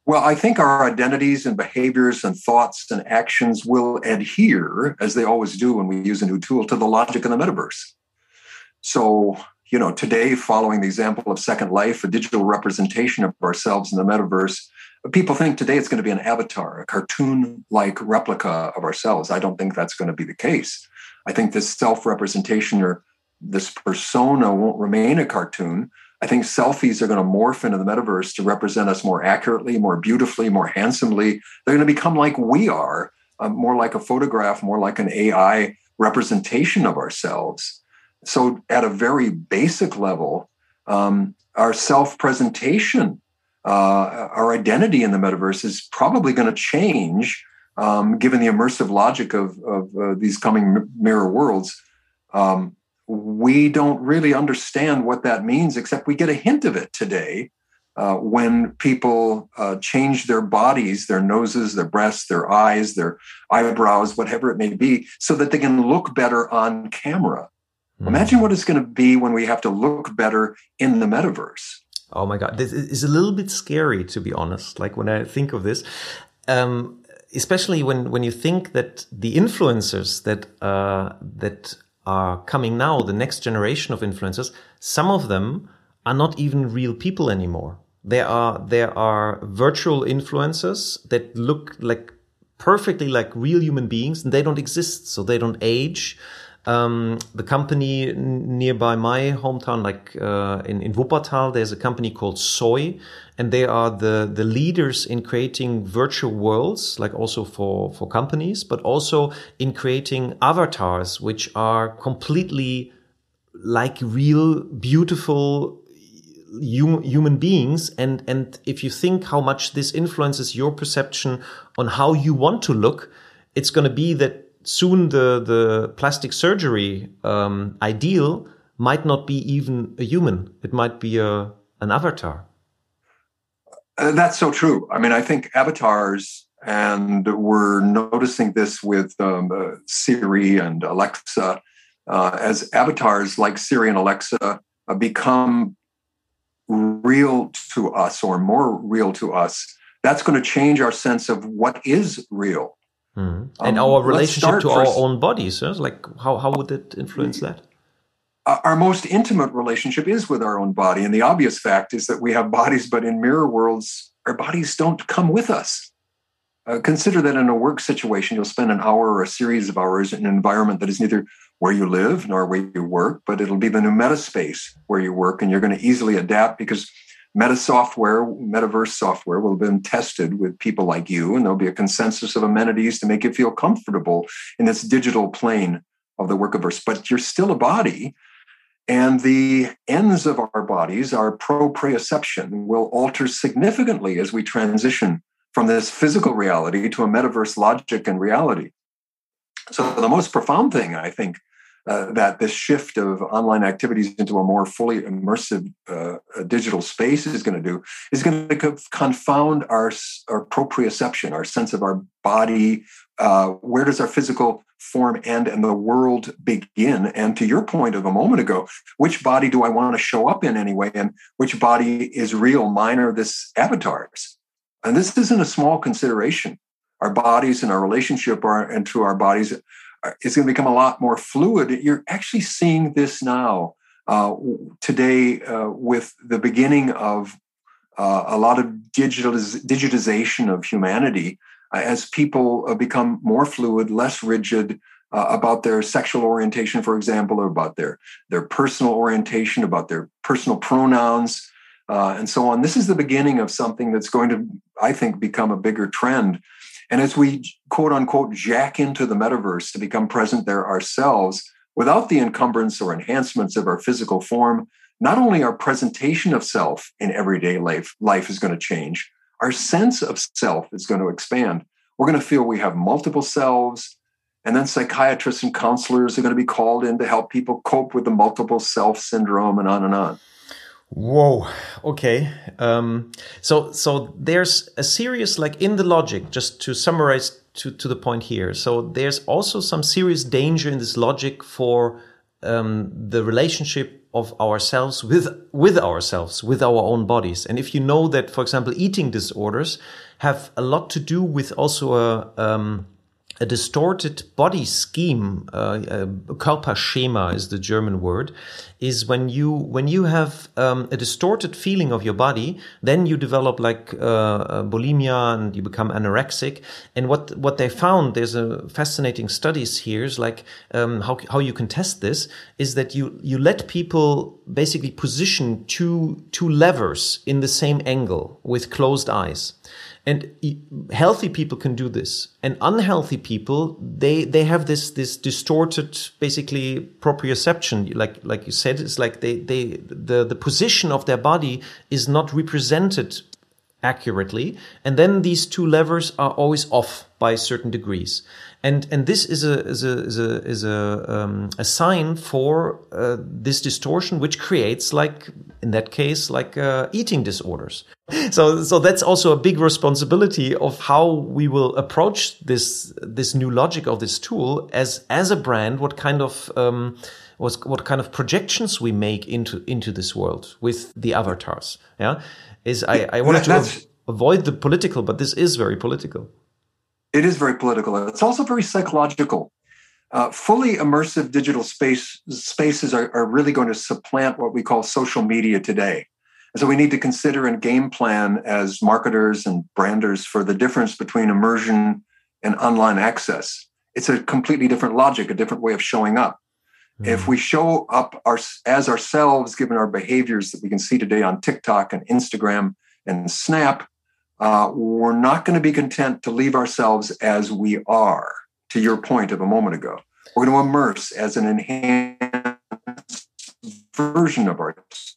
Well, I think our identities and behaviors and thoughts and actions will adhere, as they always do when we use a new tool, to the logic of the metaverse. So, you know, today, following the example of Second Life, a digital representation of ourselves in the metaverse, people think today it's going to be an avatar, a cartoon like replica of ourselves. I don't think that's going to be the case. I think this self representation or this persona won't remain a cartoon. I think selfies are going to morph into the metaverse to represent us more accurately, more beautifully, more handsomely. They're going to become like we are, uh, more like a photograph, more like an AI representation of ourselves. So, at a very basic level, Um, our self presentation, uh, our identity in the metaverse is probably going to change um, given the immersive logic of, of uh, these coming mirror worlds. Um, we don't really understand what that means, except we get a hint of it today uh, when people uh, change their bodies, their noses, their breasts, their eyes, their eyebrows, whatever it may be, so that they can look better on camera. Mm. Imagine what it's going to be when we have to look better in the metaverse. Oh my God, this is a little bit scary, to be honest. Like when I think of this, um, especially when when you think that the influencers that uh, that are coming now, the next generation of influencers, some of them are not even real people anymore. There are there are virtual influencers that look like perfectly like real human beings, and they don't exist, so they don't age. Um, the company nearby my hometown, like uh, in, in Wuppertal, there's a company called sooii, and they are the, the leaders in creating virtual worlds, like also for, for companies, but also in creating avatars, which are completely like real, beautiful hum, human beings. And and if you think how much this influences your perception on how you want to look it's going to be that soon the the plastic surgery um, ideal might not be even a human. It might be a an avatar. Uh, that's so true. I mean i think avatars and we're noticing this with um, uh, siri and alexa uh, as avatars like siri and alexa uh, become real to us or more real to us, that's going to change our sense of what is real. Mm. And um, our relationship to our own bodies, huh? like how, how would it influence that? Our most intimate relationship is with our own body. And the obvious fact is that we have bodies, but in mirror worlds, our bodies don't come with us. Uh, consider that in a work situation, you'll spend an hour or a series of hours in an environment that is neither where you live nor where you work, but it'll be the new meta space where you work, and you're going to easily adapt because meta software, metaverse software will have been tested with people like you, and there'll be a consensus of amenities to make you feel comfortable in this digital plane of the workiverse. But you're still a body, and the ends of our bodies, our proprioception, will alter significantly as we transition from this physical reality to a metaverse logic and reality. So, the most profound thing I think uh, that this shift of online activities into a more fully immersive uh, digital space is going to do is going to confound our, our proprioception, our sense of our body. Uh, where does our physical form end and the world begin? And to your point of a moment ago, which body do I want to show up in anyway? And which body is real, mine or this avatar's? And this isn't a small consideration. Our bodies and our relationship are, and to our bodies is going to become a lot more fluid. You're actually seeing this now uh, today uh, with the beginning of uh, a lot of digitiz- digitization of humanity uh, as people uh, become more fluid, less rigid. Uh, about their sexual orientation, for example, or about their their personal orientation, about their personal pronouns, and so on. This is the beginning of something that's going to, I think, become a bigger trend and as we quote unquote jack into the metaverse to become present there ourselves without the encumbrance or enhancements of our physical form, not only our presentation of self in everyday life, life is going to change, our sense of self is going to expand. We're going to feel we have multiple selves. And then psychiatrists and counselors are going to be called in to help people cope with the multiple self syndrome and on and on. Whoa. Okay. Um, so so there's a serious like in the logic. Just to summarize to to the point here. So there's also some serious danger in this logic for um, the relationship of ourselves with with ourselves with our own bodies. And if you know that, for example, eating disorders have a lot to do with also a um, a distorted body scheme, uh, uh, Körperschema is the German word, is when you when you have um, a distorted feeling of your body, then you develop like uh, uh, bulimia and you become anorexic. And what what they found, there's a fascinating studies here, is like um, how how you can test this is that you you let people basically position two two levers in the same angle with closed eyes. And healthy people can do this, and unhealthy people, they they have this this distorted, basically proprioception. Like like you said, it's like they they the the position of their body is not represented accurately, and then these two levers are always off by certain degrees and and this is a is a is a is a, um, a sign for uh, this distortion, which creates like in that case like uh, eating disorders. So so that's also a big responsibility of how we will approach this this new logic of this tool as as a brand. What kind of um, what, what kind of projections we make into into this world with the avatars? Yeah, is I I wanted to avoid the political, but this is very political. It is very political. It's also very psychological. Uh, fully immersive digital space spaces are, are really going to supplant what we call social media today. And so we need to consider and game plan as marketers and branders for the difference between immersion and online access. It's a completely different logic, a different way of showing up. Mm. If we show up our, as ourselves, given our behaviors that we can see today on TikTok and Instagram and Snap, uh, we're not going to be content to leave ourselves as we are, to your point of a moment ago. We're going to immerse as an enhanced version of ourselves.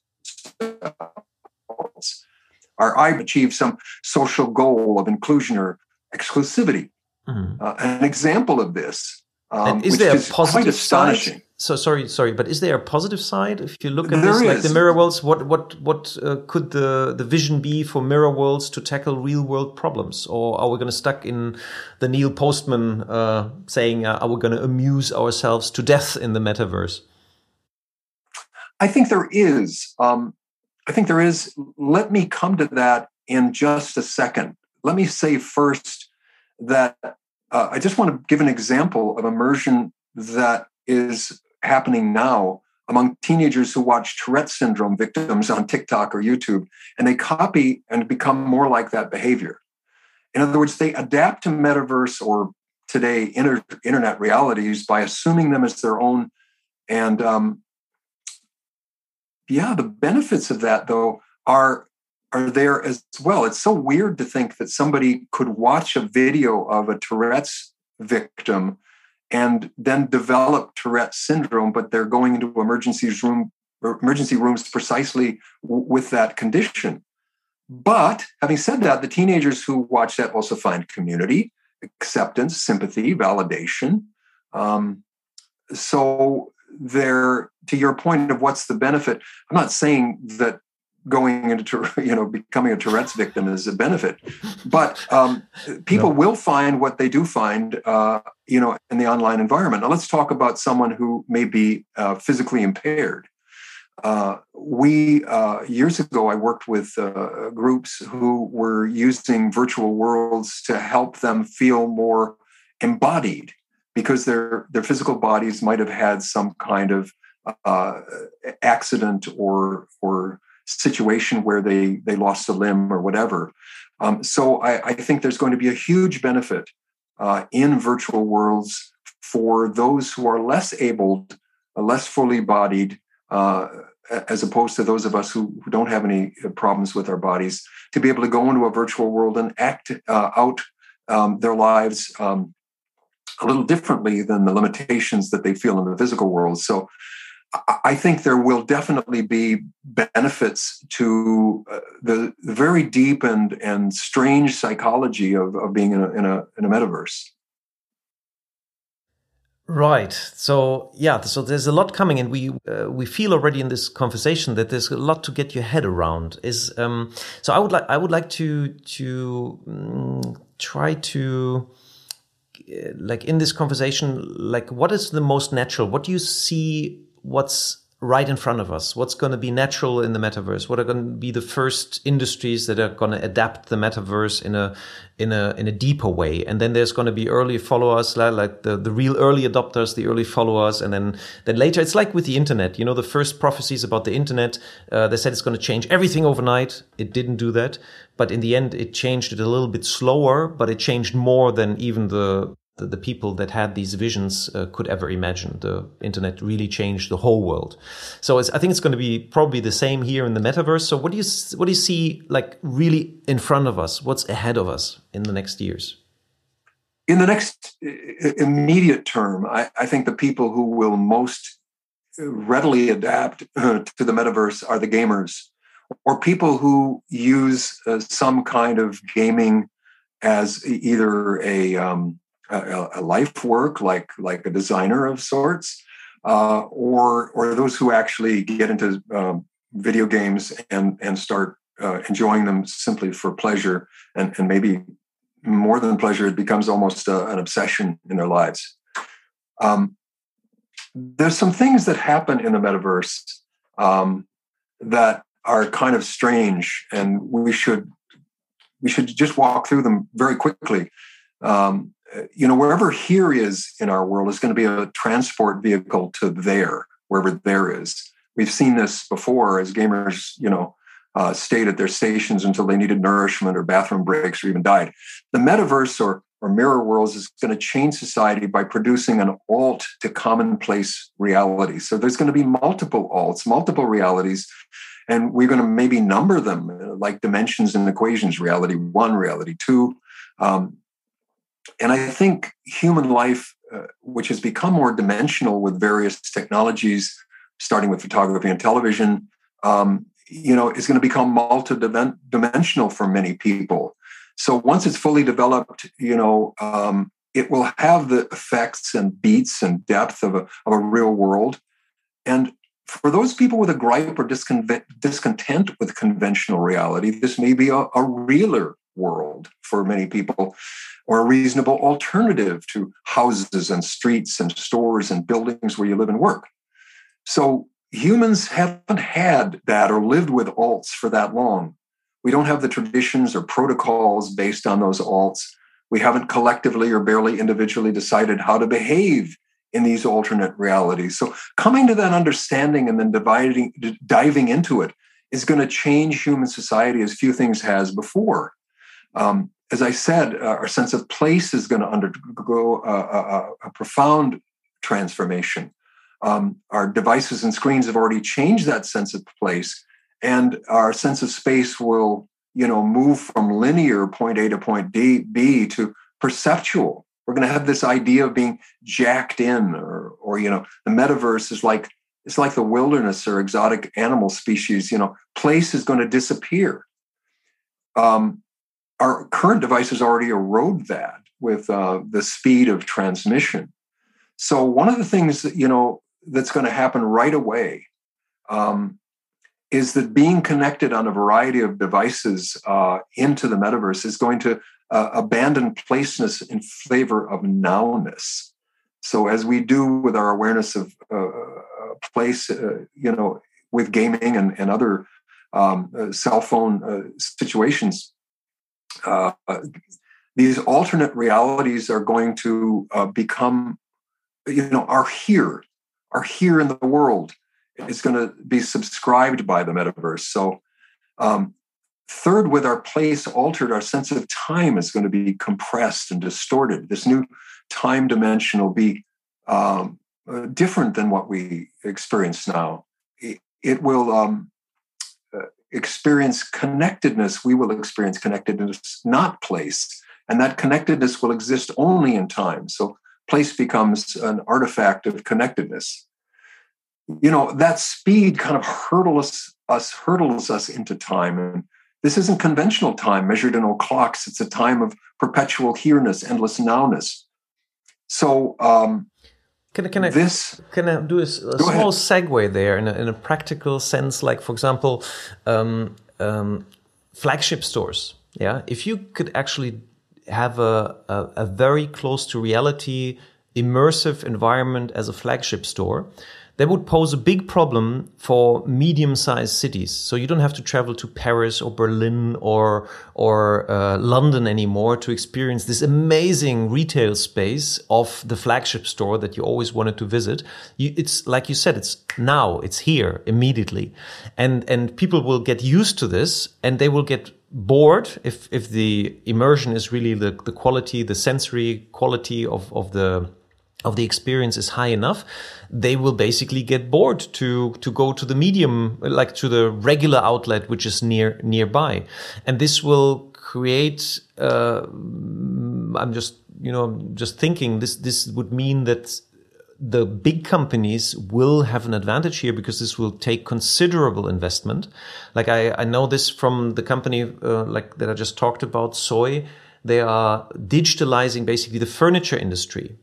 Our I achieve some social goal of inclusion or exclusivity. Mm-hmm. Uh, an example of this, um, is there a positive side? So sorry, sorry, but is there a positive side if you look at there this, is. like the mirror worlds? What what what uh, could the the vision be for mirror worlds to tackle real world problems, or are we going to stuck in the Neil Postman uh, saying, uh, "Are we going to amuse ourselves to death in the metaverse"? I think there is. Um, I think there is. Let me come to that in just a second. Let me say first that uh, I just want to give an example of immersion that is happening now among teenagers who watch Tourette syndrome victims on TikTok or YouTube, and they copy and become more like that behavior. In other words, they adapt to metaverse or today inter- internet realities by assuming them as their own. And um, yeah, the benefits of that though are are there as well. It's so weird to think that somebody could watch a video of a Tourette's victim and then develop Tourette syndrome, but they're going into emergency room emergency rooms precisely w- with that condition. But having said that, the teenagers who watch that also find community, acceptance, sympathy, validation. Um, so there, to your point of what's the benefit, I'm not saying that going into you know becoming a Tourette's victim is a benefit, but um, people no. will find what they do find uh, you know in the online environment. Now let's talk about someone who may be uh, physically impaired. Uh, we uh, years ago I worked with uh, groups who were using virtual worlds to help them feel more embodied because their their physical bodies might have had some kind of uh, accident or or situation where they they lost a limb or whatever. Um, so I, I, think there's going to be a huge benefit uh, in virtual worlds for those who are less abled, uh, less fully bodied, uh, as opposed to those of us who, who, don't have any problems with our bodies, to be able to go into a virtual world and act uh, out um, their lives um, a little differently than the limitations that they feel in the physical world. So I think there will definitely be benefits to uh, the, very deep and, and strange psychology of, of being in a, in, a, in a metaverse. Right. So yeah. So there's a lot coming, and we uh, we feel already in this conversation that there's a lot to get your head around. Is um. So I would like I would like to to um, try to uh, like in this conversation like what is the most natural what do you see what's right in front of us what's going to be natural in the metaverse what are going to be the first industries that are going to adapt the metaverse in a in a in a deeper way. And then there's going to be early followers like the the real early adopters the early followers and then then later it's like with the internet. You know the first prophecies about the internet uh, they said it's going to change everything overnight. It didn't do that. But in the end it changed it a little bit slower but it changed more than even the the, the people that had these visions uh, could ever imagine. The internet really changed the whole world. So I think it's going to be probably the same here in the metaverse. So what do you what do you see like really in front of us? What's ahead of us in the next years? in the next immediate term, I, I, think the people who will most readily adapt uh, to the metaverse are the gamers or people who use uh, some kind of gaming as either a, um, a, a, life work, like like a designer of sorts, uh, or or those who actually get into um, video games and and start uh, enjoying them simply for pleasure and, and maybe more than pleasure, it becomes almost uh, an obsession in their lives. Um, there's some things that happen in the metaverse um, that are kind of strange, and we should we should just walk through them very quickly. Um, you know, wherever here is in our world is going to be a transport vehicle to there, wherever there is. We've seen this before as gamers, you know, uh, stayed at their stations until they needed nourishment or bathroom breaks or even died. The metaverse or, or mirror worlds is going to change society by producing an alt to commonplace reality. So there's going to be multiple alts, multiple realities, and we're going to maybe number them uh, like dimensions and equations reality one, reality two. Um, and I think human life, uh, which has become more dimensional with various technologies, starting with photography and television, um, you know is going to become multi-dimensional for many people. So once it's fully developed you know um, it will have the effects and beats and depth of a, of a real world. And for those people with a gripe or discontent with conventional reality this may be a, a realer world for many people or a reasonable alternative to houses and streets and stores and buildings where you live and work so humans haven't had that or lived with alts for that long. We don't have the traditions or protocols based on those alts. We haven't collectively or barely individually decided how to behave in these alternate realities. So coming to that understanding and then dividing, diving into it is going to change human society as few things has before. Um, as I said, uh, our sense of place is going to undergo a, a, a profound transformation. Um, our devices and screens have already changed that sense of place, and our sense of space will, you know, move from linear point A to point D, B to perceptual. We're going to have this idea of being jacked in, or, or you know, the metaverse is like it's like the wilderness or exotic animal species. You know, place is going to disappear. Um, our current devices already erode that with uh, the speed of transmission. So one of the things that you know that's going to happen right away um, is that being connected on a variety of devices uh, into the metaverse is going to uh, abandon placeness in favor of nowness. So, as we do with our awareness of uh, uh place, uh, you know, with gaming and, and other um, cell phone situations, these alternate realities are going to become, you know, are here are here in the world It's going to be subscribed by the metaverse. So, um, third, with our place altered, our sense of time is going to be compressed and distorted. This new time dimension will be um, uh, different than what we experience now. It, it will um, uh, experience connectedness. We will experience connectedness, not place. And that connectedness will exist only in time. So, place becomes an artifact of connectedness. You know, that speed kind of hurdles us, hurdles us into time. And this isn't conventional time measured in old clocks. It's a time of perpetual here-ness, endless nowness. So um, can I, can I, this, can I do a, a small ahead. segue there in a, in a, practical sense? Like, for example, um, um, flagship stores. Yeah, if you could actually have a, a, a very close to reality immersive environment as a flagship store, that would pose a big problem for medium-sized cities. So you don't have to travel to Paris or Berlin or or uh, London anymore to experience this amazing retail space of the flagship store that you always wanted to visit. You, it's like you said, it's now, it's here immediately, and and people will get used to this, and they will get bored if if the immersion is really the the quality, the sensory quality of of the of the experience is high enough, they will basically get bored to to go to the medium, like to the regular outlet which is near nearby, and this will create. Uh, I'm just you know, just thinking this this would mean that the big companies will have an advantage here because this will take considerable investment. Like I, I know this from the company uh, like that I just talked about, sooii. They are digitalizing basically the furniture industry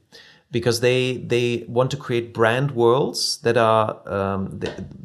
because they they want to create brand worlds that are um,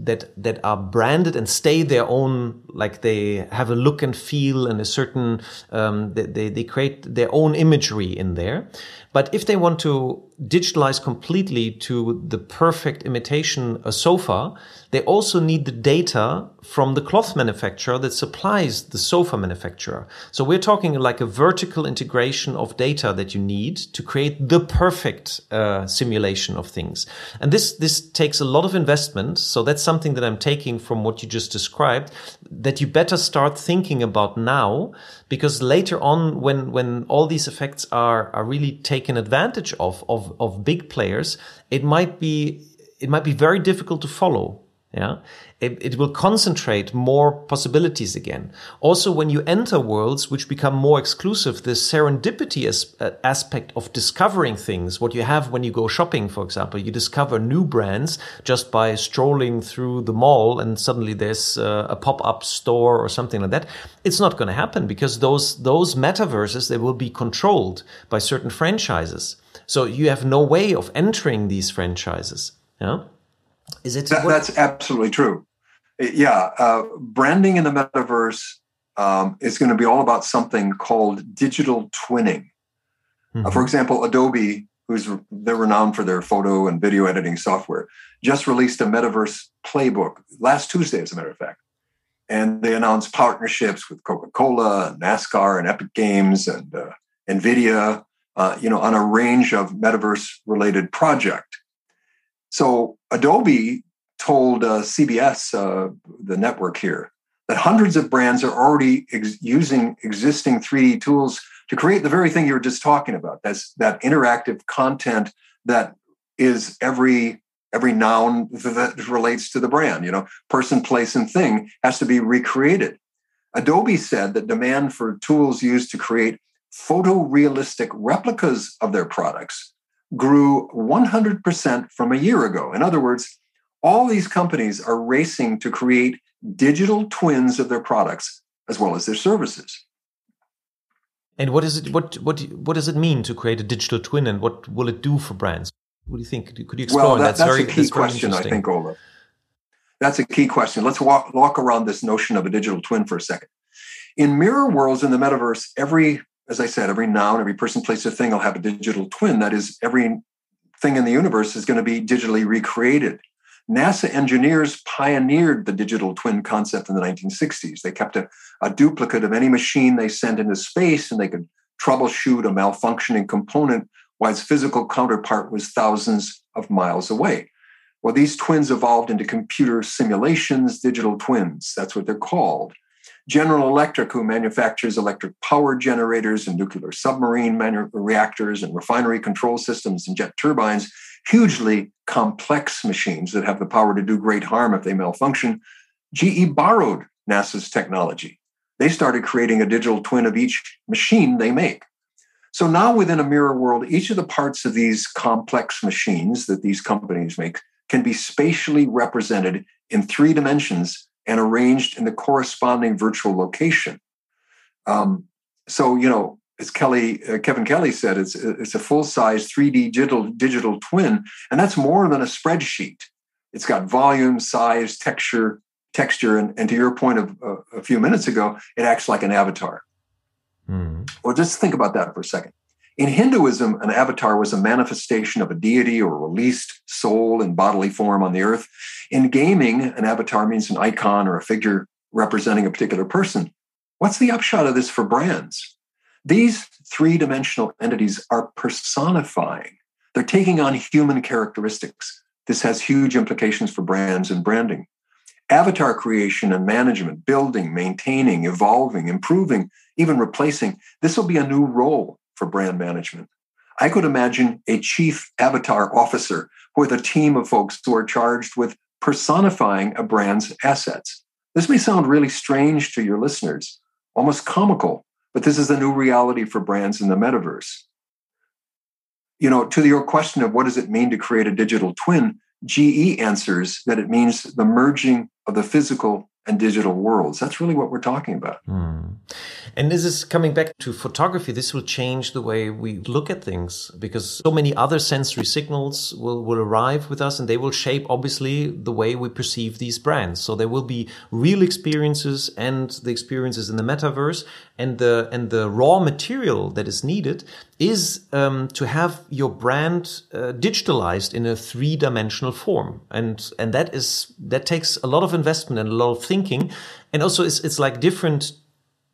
that that are branded and stay their own like they have a look and feel and a certain um, they, they create their own imagery in there. But if they want to digitalize completely to the perfect imitation a sofa they also need the data from the cloth manufacturer that supplies the sofa manufacturer. So we're talking like a vertical integration of data that you need to create the perfect uh, simulation of things. And this, this takes a lot of investment. So that's something that I'm taking from what you just described that you better start thinking about now because later on when, when all these effects are, are really taken advantage of, of, of big players, it might be, it might be very difficult to follow yeah. It, it will concentrate more possibilities again. Also, when you enter worlds which become more exclusive, the serendipity as, uh, aspect of discovering things, what you have when you go shopping, for example, you discover new brands just by strolling through the mall and suddenly there's uh, a pop-up store or something like that. It's not going to happen because those, those metaverses, they will be controlled by certain franchises. So you have no way of entering these franchises. Yeah. Is it? That, that's absolutely true. Yeah, uh, branding in the metaverse um, is going to be all about something called digital twinning. Mm-hmm. Uh, for example, Adobe, who's they're renowned for their photo and video editing software, just released a metaverse playbook last Tuesday, as a matter of fact. And they announced partnerships with Coca-Cola, NASCAR, and Epic Games, and uh, NVIDIA, uh, you know, on a range of metaverse-related project. So Adobe told uh, CBS, uh, the network here, that hundreds of brands are already ex- using existing 3D tools to create the very thing you were just talking about. That's that interactive content that is every every noun that relates to the brand. You know, person, place, and thing has to be recreated. Adobe said that demand for tools used to create photorealistic replicas of their products grew 100% from a year ago. In other words, all these companies are racing to create digital twins of their products as well as their services. And what is it? What what what does it mean to create a digital twin, and what will it do for brands? What do you think? Could you explore? Well, that, that's, that's very, a key question, I think, Olaf. That's a key question. Let's walk walk around this notion of a digital twin for a second. In mirror worlds in the metaverse, every as I said, every noun, every person, place, or thing will have a digital twin. That is, every thing in the universe is going to be digitally recreated. NASA engineers pioneered the digital twin concept in the 1960s. They kept a, a duplicate of any machine they sent into space and they could troubleshoot a malfunctioning component while its physical counterpart was thousands of miles away. Well, these twins evolved into computer simulations, digital twins. That's what they're called. General Electric, who manufactures electric power generators and nuclear submarine manu- reactors and refinery control systems and jet turbines, hugely complex machines that have the power to do great harm if they malfunction. GE borrowed NASA's technology. They started creating a digital twin of each machine they make. So now within a mirror world, each of the parts of these complex machines that these companies make can be spatially represented in three dimensions and arranged in the corresponding virtual location. Um, so, you know, as Kelly, uh, Kevin Kelly said, it's it's a full size 3D digital digital twin, and that's more than a spreadsheet. It's got volume, size, texture, texture, and, and to your point of uh, a few minutes ago, it acts like an avatar. Mm. Well, just think about that for a second. In Hinduism, an avatar was a manifestation of a deity or released soul in bodily form on the earth. In gaming, an avatar means an icon or a figure representing a particular person. What's the upshot of this for brands? These three dimensional entities are personifying, they're taking on human characteristics. This has huge implications for brands and branding. Avatar creation and management, building, maintaining, evolving, improving, even replacing, this will be a new role for brand management. I could imagine a chief avatar officer with a team of folks who are charged with personifying a brand's assets. This may sound really strange to your listeners, almost comical, but this is the new reality for brands in the metaverse. you know, to your question of what does it mean to create a digital twin, GE answers that it means the merging of the physical and digital worlds. That's really what we're talking about. Mm. And this is coming back to photography. This will change the way we look at things because so many other sensory signals will, will arrive with us and they will shape, obviously, the way we perceive these brands. So there will be real experiences and the experiences in the metaverse and the, and the raw material that is needed is um, to have your brand uh, digitalized in a three dimensional form. And, and that is, that takes a lot of investment and a lot of thinking. And also it's, it's like different,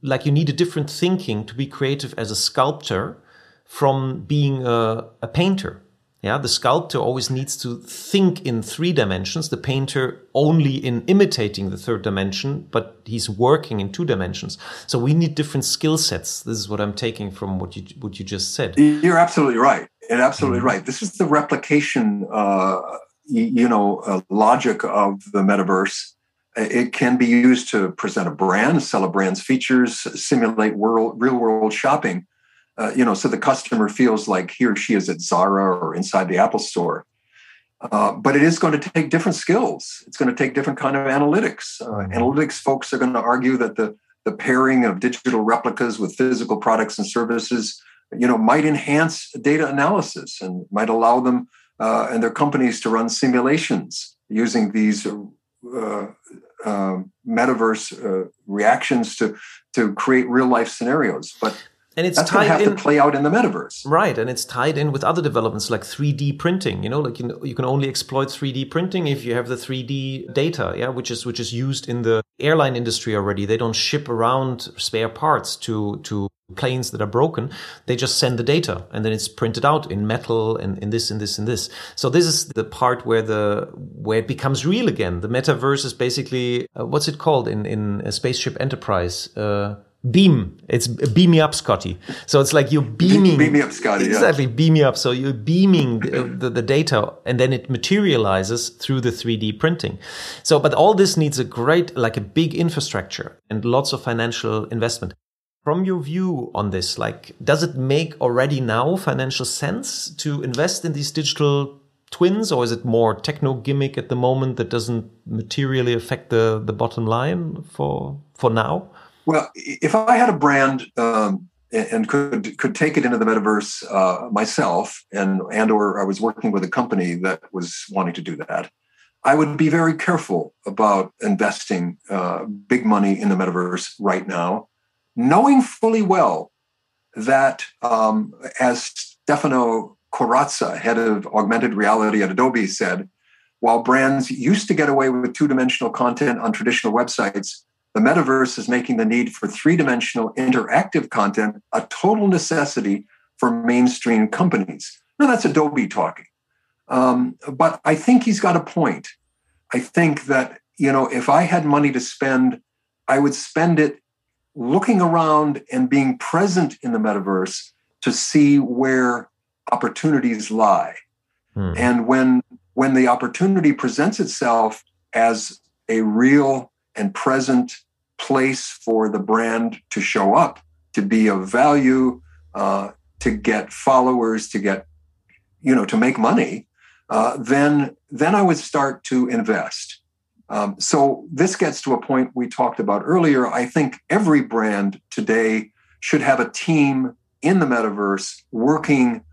like you need a different thinking to be creative as a sculptor from being a, a painter. Yeah, the sculptor always needs to think in three dimensions, the painter only in imitating the third dimension, but he's working in two dimensions. So we need different skill sets. This is what I'm taking from what you what you just said. You're absolutely right. And absolutely mm-hmm. right. This is the replication uh, you know, uh, logic of the metaverse. It can be used to present a brand, sell a brand's features, simulate world, real world shopping uh, you know, so the customer feels like he or she is at Zara or inside the Apple store. Uh, but it is going to take different skills. It's going to take different kind of analytics. Uh, mm-hmm. Analytics folks are going to argue that the the pairing of digital replicas with physical products and services, you know, might enhance data analysis and might allow them uh, and their companies to run simulations using these uh, uh, metaverse reactions to to create real life scenarios. But and it's That's tied have in, to play out in the metaverse, right? And it's tied in with other developments like 3D printing. You know, like you, know, you can only exploit 3D printing if you have the 3D data, yeah, which is which is used in the airline industry already. They don't ship around spare parts to to planes that are broken. They just send the data, and then it's printed out in metal and in this and this and this. So this is the part where the where it becomes real again. The metaverse is basically uh, what's it called in in a spaceship Enterprise. Uh, beam. It's beam me up, Scotty. So it's like you're beaming. Beam me up, Scotty. Exactly, yeah. beam me up. So you're beaming the, the, the, data, and then it materializes through the 3D printing. So, but all this needs a great, like a big infrastructure and lots of financial investment. From your view on this, like, does it make already now financial sense to invest in these digital twins, or is it more techno gimmick at the moment that doesn't materially affect the the bottom line for for now? Well, if I had a brand um, and could could take it into the metaverse uh, myself, and and or I was working with a company that was wanting to do that, I would be very careful about investing uh, big money in the metaverse right now, knowing fully well that, um, as Stefano Corazza, head of augmented reality at Adobe, said, while brands used to get away with two dimensional content on traditional websites the metaverse is making the need for three dimensional interactive content a total necessity for mainstream companies. Now, that's Adobe talking. Um, but I think he's got a point. I think that, you know, if I had money to spend, I would spend it looking around and being present in the metaverse to see where opportunities lie. Hmm. And when when the opportunity presents itself as a real and present place for the brand to show up, to be of value, uh, to get followers, to get, you know, to make money, uh, then then I would start to invest. Um, so this gets to a point we talked about earlier. I think every brand today should have a team in the metaverse working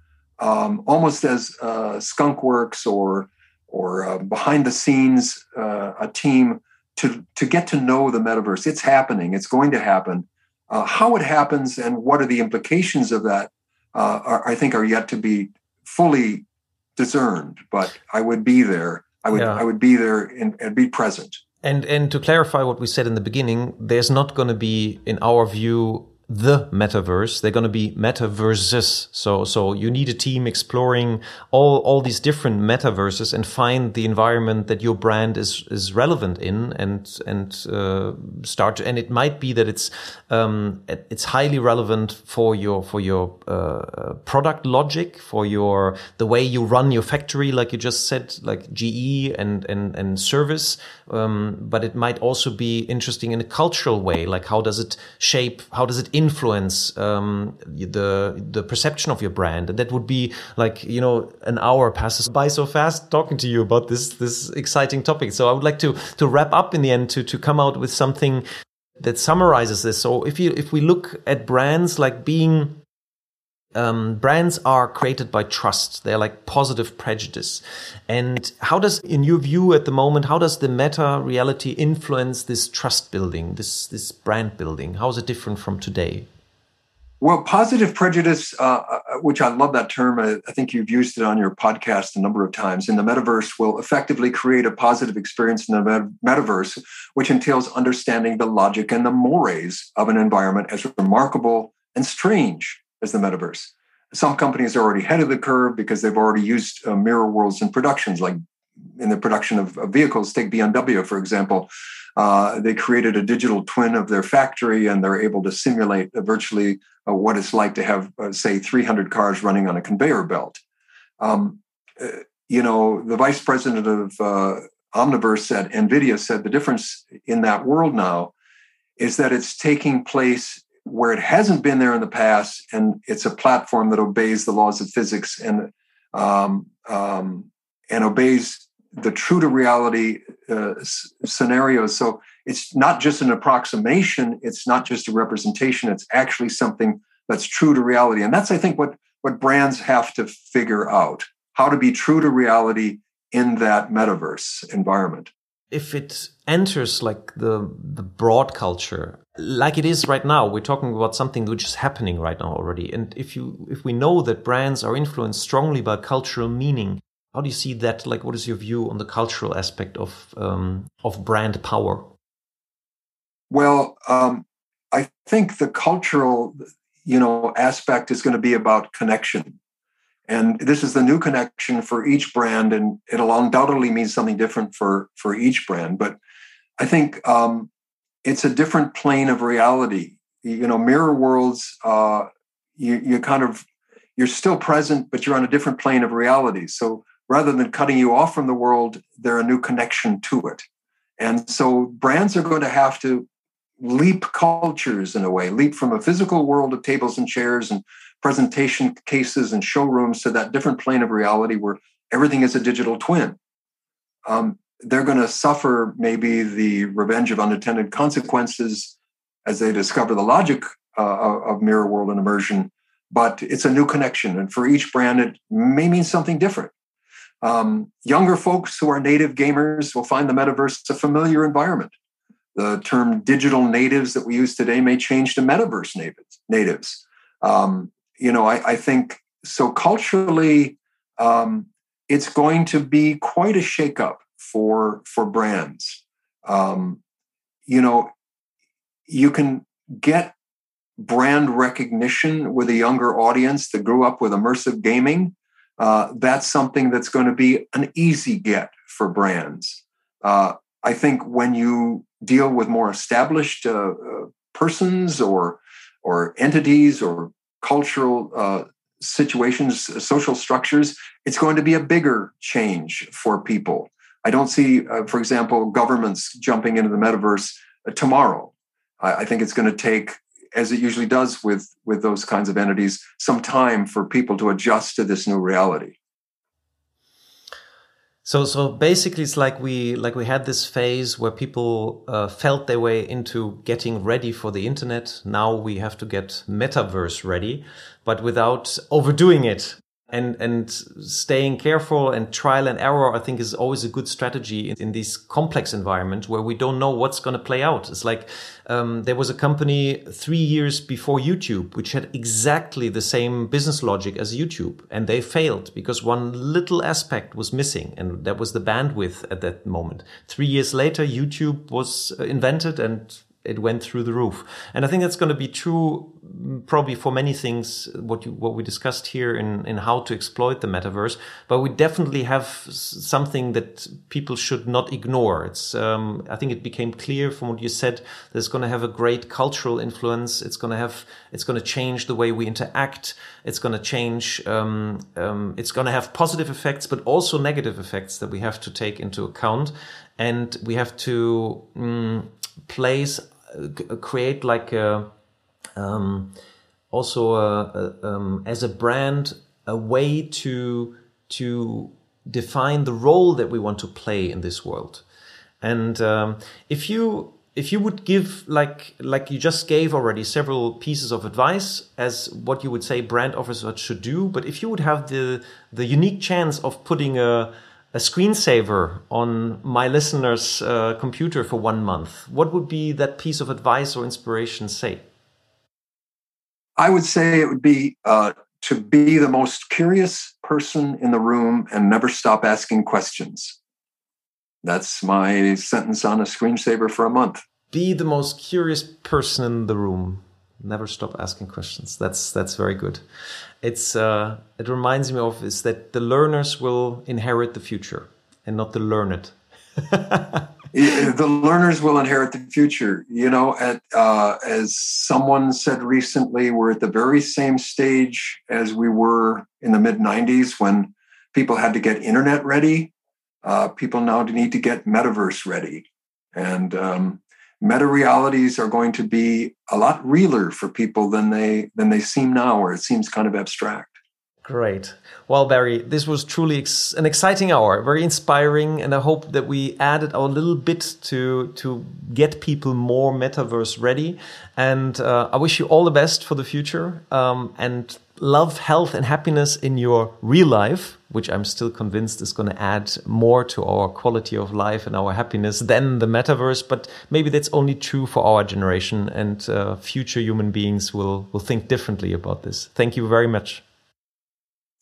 um, almost as uh, Skunkworks or or uh, behind the scenes, uh, a team to to get to know the metaverse. It's happening. It's going to happen. Uh, how it happens and what are the implications of that, uh, are, I think, are yet to be fully discerned. But I would be there. I would yeah. I would be there and, and be present. And and to clarify what we said in the beginning, there's not going to be, in our view, the metaverse. They're going to be metaverses. So, so you need a team exploring all, all these different metaverses and find the environment that your brand is, is relevant in and, and, uh, start. To, and it might be that it's, um, it's highly relevant for your, for your, uh, product logic, for your, the way you run your factory, like you just said, like GE and, and, and service. Um, but it might also be interesting in a cultural way. Like how does it shape, how does it influence um, the the perception of your brand. And that would be like you know an hour passes by so fast talking to you about this this exciting topic. So i would like to to wrap up in the end to to come out with something that summarizes this. So if you if we look at brands like being um, brands are created by trust. They're like positive prejudice. And how does, in your view at the moment, how does the meta reality influence this trust building, this this brand building? How is it different from today? Well, positive prejudice, uh, uh which I love that term. I, I think you've used it on your podcast a number of times. In the metaverse, will effectively create a positive experience in the metaverse, which entails understanding the logic and the mores of an environment as remarkable and strange as the metaverse. Some companies are already ahead of the curve because they've already used uh, mirror worlds in productions, like in the production of, of vehicles. Take BMW, for example. Uh, they created a digital twin of their factory and they're able to simulate virtually uh, what it's like to have, uh, say, 300 cars running on a conveyor belt. Um, uh, you know, the vice president of uh, Omniverse at NVIDIA said the difference in that world now is that it's taking place where it hasn't been there in the past, and it's a platform that obeys the laws of physics and um, um, and obeys the true to reality uh, scenarios. So it's not just an approximation; it's not just a representation. It's actually something that's true to reality, and that's I think what what brands have to figure out how to be true to reality in that metaverse environment if it enters like the the broad culture like it is right now we're talking about something which is happening right now already. And if you if we know that brands are influenced strongly by cultural meaning how do you see that? Like what is your view on the cultural aspect of um, of brand power? Well um, i think the cultural you know aspect is going to be about connection and this is the new connection for each brand and it'll undoubtedly mean something different for for each brand. But i think um, it's a different plane of reality. You know mirror worlds uh, you, you kind of you're still present but you're on a different plane of reality. So rather than cutting you off from the world they're a new connection to it. And so brands are going to have to leap cultures in a way leap from a physical world of tables and chairs and presentation cases and showrooms to that different plane of reality where everything is a digital twin. Um, they're going to suffer maybe the revenge of unintended consequences as they discover the logic uh, of mirror world and immersion. But it's a new connection, and for each brand, it may mean something different. Um, younger folks who are native gamers will find the metaverse a familiar environment. The term digital natives that we use today may change to metaverse natives. natives. Um, you know, I, I think so culturally, um, it's going to be quite a shakeup for for brands. Um, you know, you can get brand recognition with a younger audience that grew up with immersive gaming. Uh, that's something that's going to be an easy get for brands. Uh, I think when you deal with more established uh, uh persons or or entities or cultural uh, situations, social structures, it's going to be a bigger change for people. I don't see, uh, for example, governments jumping into the metaverse uh, tomorrow. I, I think it's going to take, as it usually does with with those kinds of entities, some time for people to adjust to this new reality. So so basically, it's like we like we had this phase where people uh, felt their way into getting ready for the internet. Now we have to get metaverse ready, but without overdoing it and and staying careful and trial and error i think is always a good strategy in, in these complex environments where we don't know what's going to play out it's like um, there was a company three years before youtube which had exactly the same business logic as youtube and they failed because one little aspect was missing and that was the bandwidth at that moment three years later youtube was invented and it went through the roof. And I think that's going to be true probably for many things what you what we discussed here in in how to exploit the metaverse. But we definitely have something that people should not ignore. It's um, I think it became clear from what you said that it's going to have a great cultural influence. It's going to have it's going to change the way we interact. It's going to change. Um, um, it's going to have positive effects, but also negative effects that we have to take into account. And we have to mm, place create like a um, also uh, uh, um, as a brand a way to to define the role that we want to play in this world. And um, if you if you would give like like you just gave already several pieces of advice as what you would say brand officers should do, but if you would have the the unique chance of putting a a screensaver on my listener's uh, computer for one month, what would be that piece of advice or inspiration say? I would say it would be uh, to be the most curious person in the room and never stop asking questions. That's my sentence on a screensaver for a month. Be the most curious person in the room. Never stop asking questions. That's that's very good. It's uh, it reminds me of is that the learners will inherit the future and not the learned. the learners will inherit the future. You know, at, uh, as someone said recently, we're at the very same stage as we were in the mid 90s when people had to get internet ready uh, people now need to get metaverse ready. And um, meta realities are going to be a lot realer for people than they than they seem now, or it seems kind of abstract. Great. Well, Barry, this was truly ex an exciting hour, very inspiring, and I hope that we added our little bit to to get people more metaverse ready. And uh, I wish you all the best for the future, um, and love, health, and happiness in your real life, which I'm still convinced is going to add more to our quality of life and our happiness than the metaverse. But maybe that's only true for our generation, and uh, future human beings will, will think differently about this. Thank you very much.